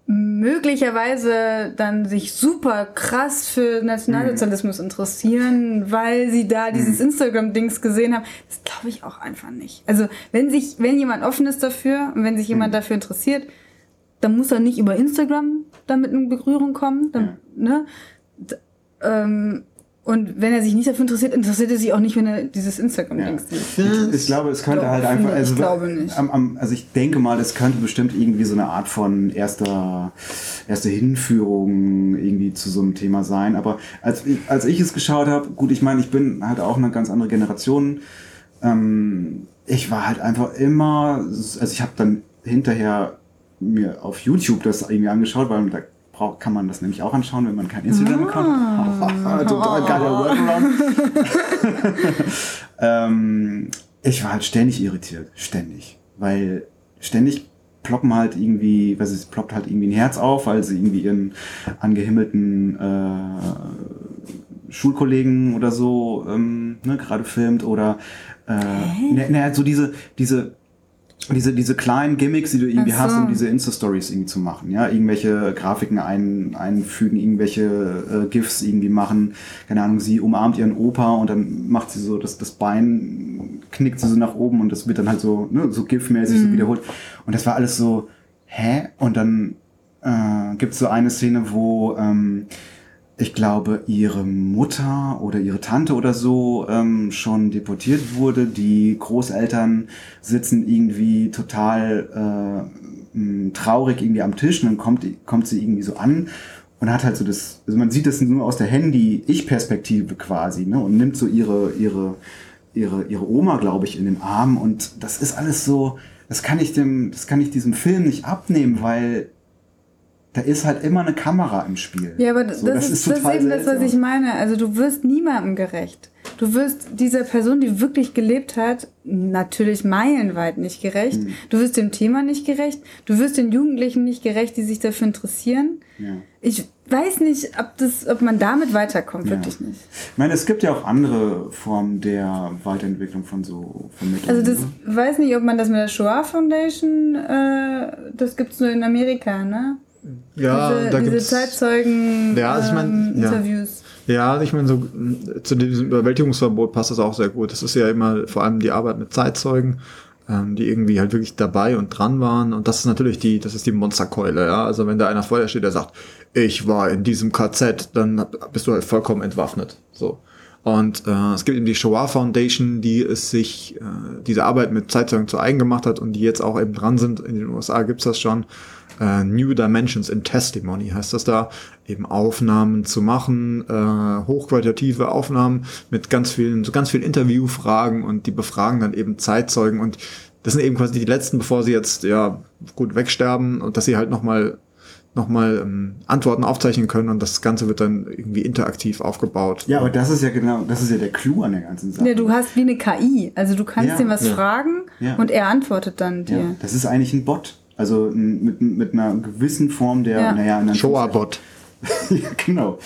möglicherweise dann sich super krass für Nationalsozialismus interessieren, weil sie da dieses Instagram-Dings gesehen haben. Das glaube ich auch einfach nicht. Also wenn sich, wenn jemand offen ist dafür und wenn sich jemand dafür interessiert, dann muss er nicht über Instagram damit in Berührung kommen. Dann, ne? D ähm, und wenn er sich nicht dafür interessiert, interessiert er sich auch nicht, wenn er dieses Instagram-Dings sieht. Ich, ich glaube, es könnte Doch, halt einfach. ich, Also, glaube nicht. Am, am, also ich denke mal, das könnte bestimmt irgendwie so eine Art von erster, erste Hinführung irgendwie zu so einem Thema sein. Aber als, ich- als ich es geschaut habe, gut, ich meine, ich bin halt auch eine ganz andere Generation. Ähm, ich war halt einfach immer, also ich habe dann hinterher mir auf YouTube das irgendwie angeschaut, weil da braucht, kann man das nämlich auch anschauen, wenn man kein Instagram-Account hat. Total geiler Workaround. ähm, ich war halt ständig irritiert. Ständig. Weil ständig ploppen halt irgendwie, was ist, ploppt halt irgendwie ein Herz auf, weil sie irgendwie ihren angehimmelten äh, Schulkollegen oder so ähm, ne, gerade filmt oder äh, ne, ne, so diese, diese diese, diese kleinen Gimmicks, die du irgendwie so. hast, um diese Insta-Stories irgendwie zu machen, ja, irgendwelche Grafiken ein, einfügen, irgendwelche äh, GIFs irgendwie machen, keine Ahnung, sie umarmt ihren Opa und dann macht sie so das, das Bein, knickt sie so nach oben und das wird dann halt so, ne, so GIF-mäßig so wiederholt. Und das war alles so, hä? Und dann äh, gibt es so eine Szene, wo ähm, ich glaube, ihre Mutter oder ihre Tante oder so ähm, schon deportiert wurde. Die Großeltern sitzen irgendwie total äh, traurig irgendwie am Tisch und dann kommt, kommt sie irgendwie so an und hat halt so das, also man sieht das nur aus der Handy-Ich-Perspektive quasi, ne? Und nimmt so ihre, ihre, ihre, ihre Oma, glaube ich, in den Arm und das ist alles so, das kann ich dem, das kann ich diesem Film nicht abnehmen, weil da ist halt immer eine Kamera im Spiel. Ja, aber So, das, ist, das ist eben das, was ich meine. Also du wirst niemandem gerecht. Du wirst dieser Person, die wirklich gelebt hat, natürlich meilenweit nicht gerecht. Hm. Du wirst dem Thema nicht gerecht. Du wirst den Jugendlichen nicht gerecht, die sich dafür interessieren. Ja. Ich weiß nicht, ob, das, ob man damit weiterkommt, Ja. wirklich nicht. Ich meine, es gibt ja auch andere Formen der Weiterentwicklung von so Vermittlungen. Also das ne? weiß nicht, ob man das mit der Shoah Foundation, äh, das gibt's nur in Amerika, ne? Ja, diese, da diese gibt's. Zeitzeugen Ja, also ich mein, ähm, ja. Interviews. Ja, ich meine, so zu diesem Überwältigungsverbot passt das auch sehr gut. Das ist ja immer vor allem die Arbeit mit Zeitzeugen, ähm, die irgendwie halt wirklich dabei und dran waren. Und das ist natürlich die, das ist die Monsterkeule, ja. Also wenn da einer vor dir steht, der sagt, ich war in diesem KZ, dann bist du halt vollkommen entwaffnet. So. Und äh, es gibt eben die Shoah Foundation, die es sich äh, diese Arbeit mit Zeitzeugen zu eigen gemacht hat und die jetzt auch eben dran sind. In den USA gibt's das schon. Äh, New Dimensions in Testimony heißt das da, eben Aufnahmen zu machen, äh, hochqualitative Aufnahmen mit ganz vielen, so ganz vielen Interviewfragen und die befragen dann eben Zeitzeugen und das sind eben quasi die letzten, bevor sie jetzt ja gut wegsterben und dass sie halt nochmal noch mal, ähm, Antworten aufzeichnen können und das Ganze wird dann irgendwie interaktiv aufgebaut. Ja, aber das ist ja genau, das ist ja der Clou an der ganzen Sache. Ja, du hast wie eine KI. Also du kannst Ja. ihm was Ja. fragen Ja. und er antwortet dann dir. ja, das ist eigentlich ein Bot. Also mit, mit einer gewissen Form der, Ja. naja, in Shoah-Bot. ja, genau.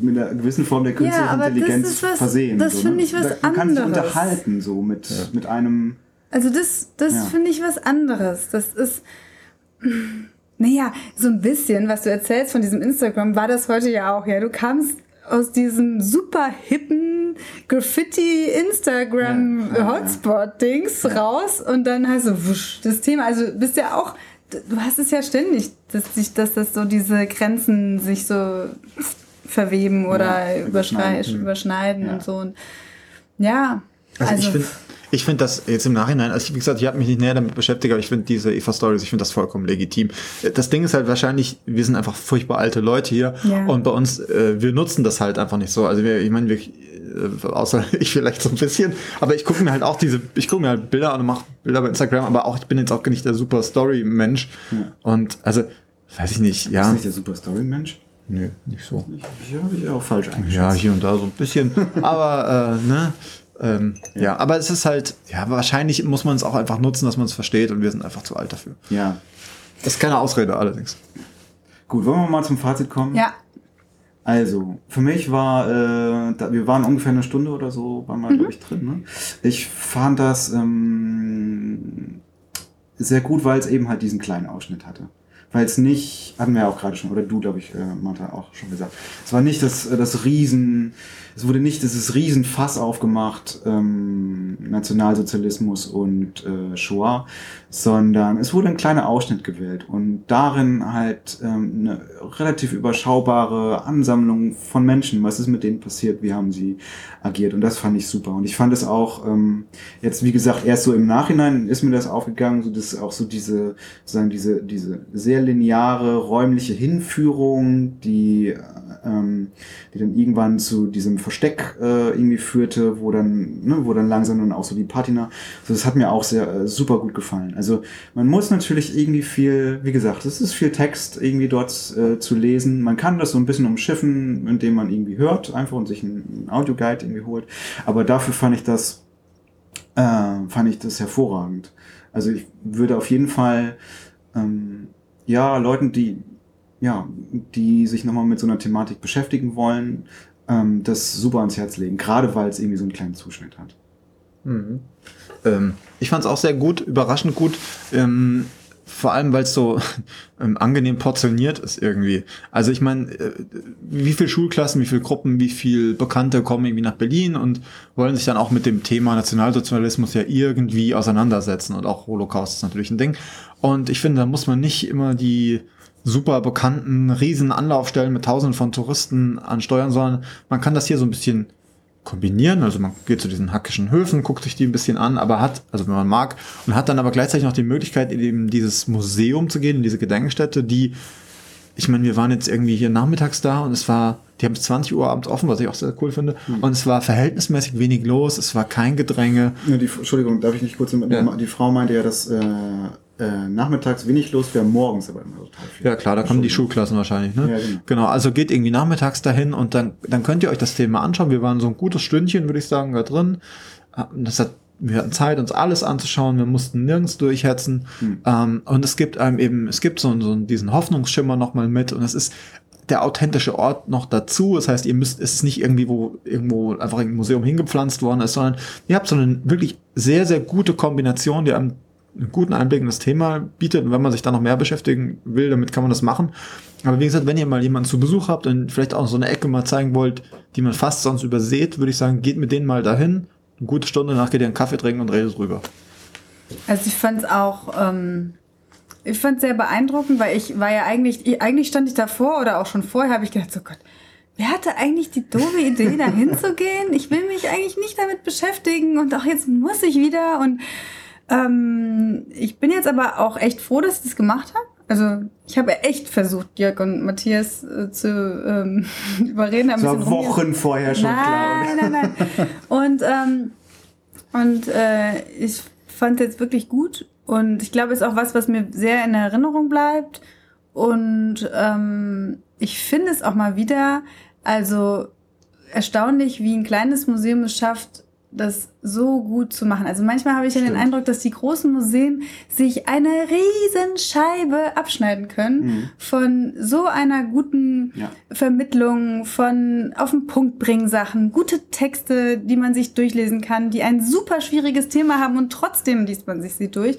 Mit einer gewissen Form der künstlichen aber das Intelligenz ist was- versehen. das so, finde ne? ich was Da- Man kann sich anderes. unterhalten, so mit, mit einem. Also das, das Ja. finde ich was anderes. Das ist, naja, so ein bisschen, was du erzählst von diesem Instagram, war das heute ja auch. Ja, du kamst aus diesem super hippen Graffiti-Instagram-Hotspot-Dings raus und dann hast du wusch, das Thema. Also bist ja auch, du hast es ja ständig, dass, sich, dass das so diese Grenzen sich so verweben oder Ja, überschneiden, überschneiden. Ja. und so. Und ja, Also, ich finde ich finde das jetzt im Nachhinein, also wie gesagt, ich habe mich nicht näher damit beschäftigt, aber ich finde diese Eva-Stories, ich finde das vollkommen legitim. Das Ding ist halt wahrscheinlich, wir sind einfach furchtbar alte Leute hier Ja. und bei uns, äh, wir nutzen das halt einfach nicht so. Also wir, ich meine, wir, äh, außer ich vielleicht so ein bisschen, aber ich gucke mir halt auch diese, ich gucke mir halt Bilder an und mache Bilder bei Instagram, aber auch, ich bin jetzt auch nicht der super Story-Mensch. Und also, weiß ich nicht, Ist ja. nicht der Super Story-Mensch? Nö, nicht so. Ich, ich habe ich auch falsch eingeschätzt. Ja, hier und da so ein bisschen. aber, äh, ne? Ähm, ja. aber es ist halt, ja, wahrscheinlich muss man es auch einfach nutzen, dass man es versteht und wir sind einfach zu alt dafür. ja. Das ist keine Ausrede allerdings. Gut, wollen wir mal zum Fazit kommen? ja. Also, für mich war, äh, da, wir waren ungefähr eine Stunde oder so, waren wir, glaube ich, drin. Ne? Ich fand das ähm, sehr gut, weil es eben halt diesen kleinen Ausschnitt hatte. Weil es nicht, hatten wir ja auch gerade schon, oder du, glaube ich, äh, Martha, auch schon gesagt, es war nicht das, äh, das Riesen, es wurde nicht dieses Riesenfass aufgemacht, ähm, Nationalsozialismus und äh, Shoah, sondern es wurde ein kleiner Ausschnitt gewählt und darin halt ähm, eine relativ überschaubare Ansammlung von Menschen, was ist mit denen passiert, wie haben sie agiert? Und das fand ich super. Und ich fand es auch ähm, jetzt wie gesagt erst so im Nachhinein ist mir das aufgegangen, so dass auch so diese sozusagen diese diese sehr lineare räumliche Hinführung, die ähm, die dann irgendwann zu diesem Versteck äh, irgendwie führte, wo dann, ne, wo dann langsam dann auch so die Patina. Also das hat mir auch sehr äh, super gut gefallen. Also man muss natürlich irgendwie viel, wie gesagt, es ist viel Text irgendwie dort äh, zu lesen. Man kann das so ein bisschen umschiffen, indem man irgendwie hört, einfach und sich einen Audioguide irgendwie holt. Aber dafür fand ich das, äh, fand ich das hervorragend. Also ich würde auf jeden Fall ähm, ja Leuten, die ja, die sich nochmal mit so einer Thematik beschäftigen wollen, ähm, das super ans Herz legen. Gerade weil es irgendwie so einen kleinen Zuschnitt hat. Ähm, ich fand es auch sehr gut, überraschend gut. Ähm, vor allem, weil es so ähm, angenehm portioniert ist irgendwie. Also ich meine, äh, wie viele Schulklassen, wie viele Gruppen, wie viele Bekannte kommen irgendwie nach Berlin und wollen sich dann auch mit dem Thema Nationalsozialismus ja irgendwie auseinandersetzen und auch Holocaust ist natürlich ein Ding. Und ich finde, da muss man nicht immer die super bekannten riesen Anlaufstellen mit tausenden von Touristen ansteuern, sondern man kann das hier so ein bisschen kombinieren. Also man geht zu diesen hackischen Höfen, guckt sich die ein bisschen an, aber hat, also wenn man mag, und hat dann aber gleichzeitig noch die Möglichkeit, in eben dieses Museum zu gehen, in diese Gedenkstätte, die, ich meine, wir waren jetzt irgendwie hier nachmittags da und es war, die haben bis 20 Uhr abends offen, was ich auch sehr cool finde. Und es war verhältnismäßig wenig los, es war kein Gedränge. Ja, die, Entschuldigung, darf ich nicht kurz? Ja. Die Frau meinte ja, dass äh, äh, nachmittags wenig los wäre, morgens aber immer total viel. Ja klar, da kommen die Schulklassen wahrscheinlich, ne? Ja, genau. genau, also geht irgendwie nachmittags dahin und dann, dann könnt ihr euch das Thema anschauen. Wir waren so ein gutes Stündchen, würde ich sagen, da drin. Das hat, wir hatten Zeit, uns alles anzuschauen. Wir mussten nirgends durchhetzen. Ähm, und es gibt einem eben, es gibt so, so diesen Hoffnungsschimmer nochmal mit und es ist der authentische Ort noch dazu. Das heißt, ihr müsst, es ist nicht irgendwie, wo irgendwo einfach ein Museum hingepflanzt worden ist, sondern ihr habt so eine wirklich sehr, sehr gute Kombination, die einem einen guten Einblick in das Thema bietet. Und wenn man sich da noch mehr beschäftigen will, damit kann man das machen. Aber wie gesagt, wenn ihr mal jemanden zu Besuch habt und vielleicht auch so eine Ecke mal zeigen wollt, die man fast sonst überseht, würde ich sagen, geht mit denen mal dahin. Eine gute Stunde nach geht ihr einen Kaffee trinken und redet drüber. Also ich fand es auch, ähm, ich fand sehr beeindruckend, weil ich war ja eigentlich, eigentlich stand ich davor oder auch schon vorher, habe ich gedacht, so Gott, wer hatte eigentlich die doofe Idee, da hinzugehen? Ich will mich eigentlich nicht damit beschäftigen und auch jetzt muss ich wieder und ähm, ich bin jetzt aber auch echt froh, dass ich das gemacht habe. Also ich habe echt versucht, Jörg und Matthias äh, zu ähm, überreden. ein Das war Wochen vorher schon klar. Nein, nein, nein. Und, ähm, und äh, ich fand es jetzt wirklich gut. Und ich glaube, es ist auch was, was mir sehr in Erinnerung bleibt. Und ähm, ich finde es auch mal wieder, also erstaunlich, wie ein kleines Museum es schafft, das so gut zu machen. Also manchmal habe ich ja den. Eindruck, dass die großen Museen sich eine riesen Scheibe abschneiden können von so einer guten Ja. Vermittlung, von auf den Punkt bringen Sachen, gute Texte, die man sich durchlesen kann, die ein super schwieriges Thema haben und trotzdem liest man sich sie durch,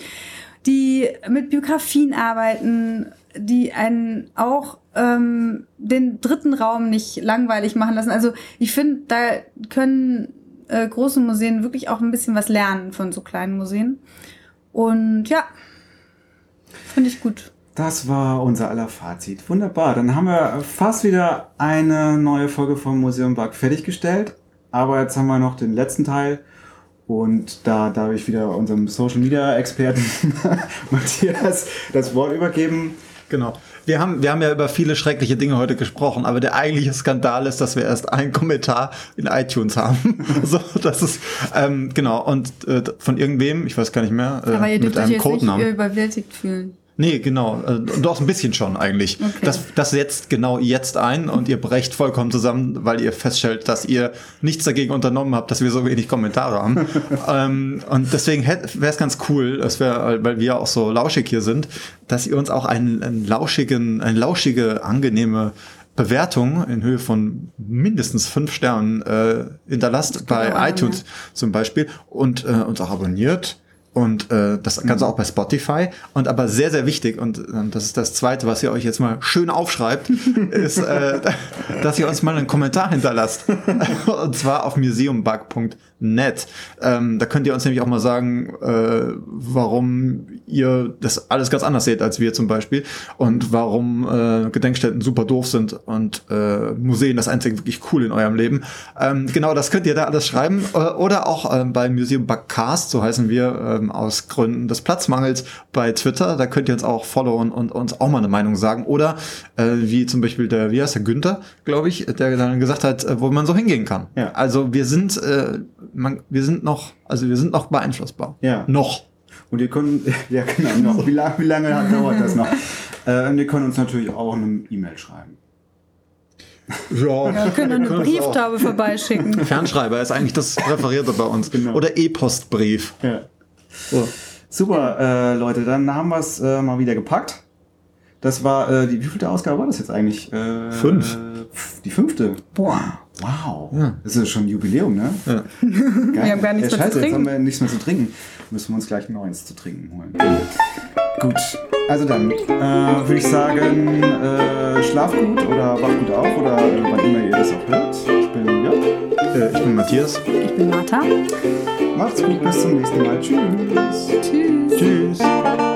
die mit Biografien arbeiten, die einen auch ähm, den dritten Raum nicht langweilig machen lassen. Also ich finde, da können äh, große Museen wirklich auch ein bisschen was lernen von so kleinen Museen. Und ja, finde ich gut. Das war unser aller Fazit. Wunderbar. Dann haben wir fast wieder eine neue Folge vom Museum Bug fertiggestellt. Aber jetzt haben wir noch den letzten Teil. Und da darf ich wieder unserem Social Media Experten Matthias das Wort übergeben. Genau. Wir haben, wir haben ja über viele schreckliche Dinge heute gesprochen, aber der eigentliche Skandal ist, dass wir erst einen Kommentar in iTunes haben. so, das ist, ähm, genau, und äh, von irgendwem, ich weiß gar nicht mehr, äh, Aber ihr dürft mit euch einem jetzt nicht Codenamen. überwältigt fühlen. Nee, genau. Äh, doch, ein bisschen schon eigentlich. Okay. Das, das setzt genau jetzt ein und ihr brecht vollkommen zusammen, weil ihr feststellt, dass ihr nichts dagegen unternommen habt, dass wir so wenig Kommentare haben. ähm, und deswegen wäre es ganz cool, es wär, weil wir auch so lauschig hier sind, dass ihr uns auch einen, einen lauschigen, eine lauschige, angenehme Bewertung in Höhe von mindestens fünf Sternen äh, hinterlasst bei iTunes zum Beispiel und äh, uns auch abonniert. Und äh, das Ganze auch bei Spotify. Und aber sehr, sehr wichtig, und ähm, das ist das Zweite, was ihr euch jetzt mal schön aufschreibt, ist, äh, dass ihr uns mal einen Kommentar hinterlasst. und zwar auf museumbug.net. Ähm, da könnt ihr uns nämlich auch mal sagen, äh, warum ihr das alles ganz anders seht als wir zum Beispiel. Und warum äh, Gedenkstätten super doof sind und äh, Museen das einzige wirklich cool in eurem Leben. Ähm, genau, das könnt ihr da alles schreiben. Äh, oder auch ähm, bei Museum Bugcast, so heißen wir, ähm, aus Gründen des Platzmangels bei Twitter. Da könnt ihr uns auch followen und uns auch mal eine Meinung sagen. Oder äh, wie zum Beispiel der, wie heißt der Günther, glaube ich, der dann gesagt hat, äh, wo man so hingehen kann. Ja. Also wir sind, äh, man, wir sind noch, also wir sind noch beeinflussbar. Ja. Noch. Und ihr könnt, ja genau, noch. Wie, lang, wie lange dauert das noch? Äh, und ihr könnt uns natürlich auch eine E-Mail schreiben. Ja, Wir können eine Brieftaube vorbeischicken. Fernschreiber ist eigentlich das Präferierte bei uns. Genau. Oder E-Postbrief. Ja. So. Super, äh, Leute, dann haben wir es äh, mal wieder gepackt. Das war, äh, die, wie vielte Ausgabe war das jetzt eigentlich? Äh, Fünf. Die fünfte. Boah. Wow. Ja. Das ist schon ein Jubiläum, ne? Ja. Geil. Wir haben gar nichts ja, mehr Scheiße, zu jetzt trinken. haben wir nichts mehr zu trinken. Müssen wir uns gleich Neues zu trinken holen. Gut. Also dann äh, würde ich sagen, äh, schlaf gut oder wach gut auf oder äh, wann immer ihr das auch hört. Ich bin Jörg. Äh, ich bin Matthias. Ich bin Martha. Macht's gut, bis zum nächsten Mal. Tschüss. Tschüss. Tschüss.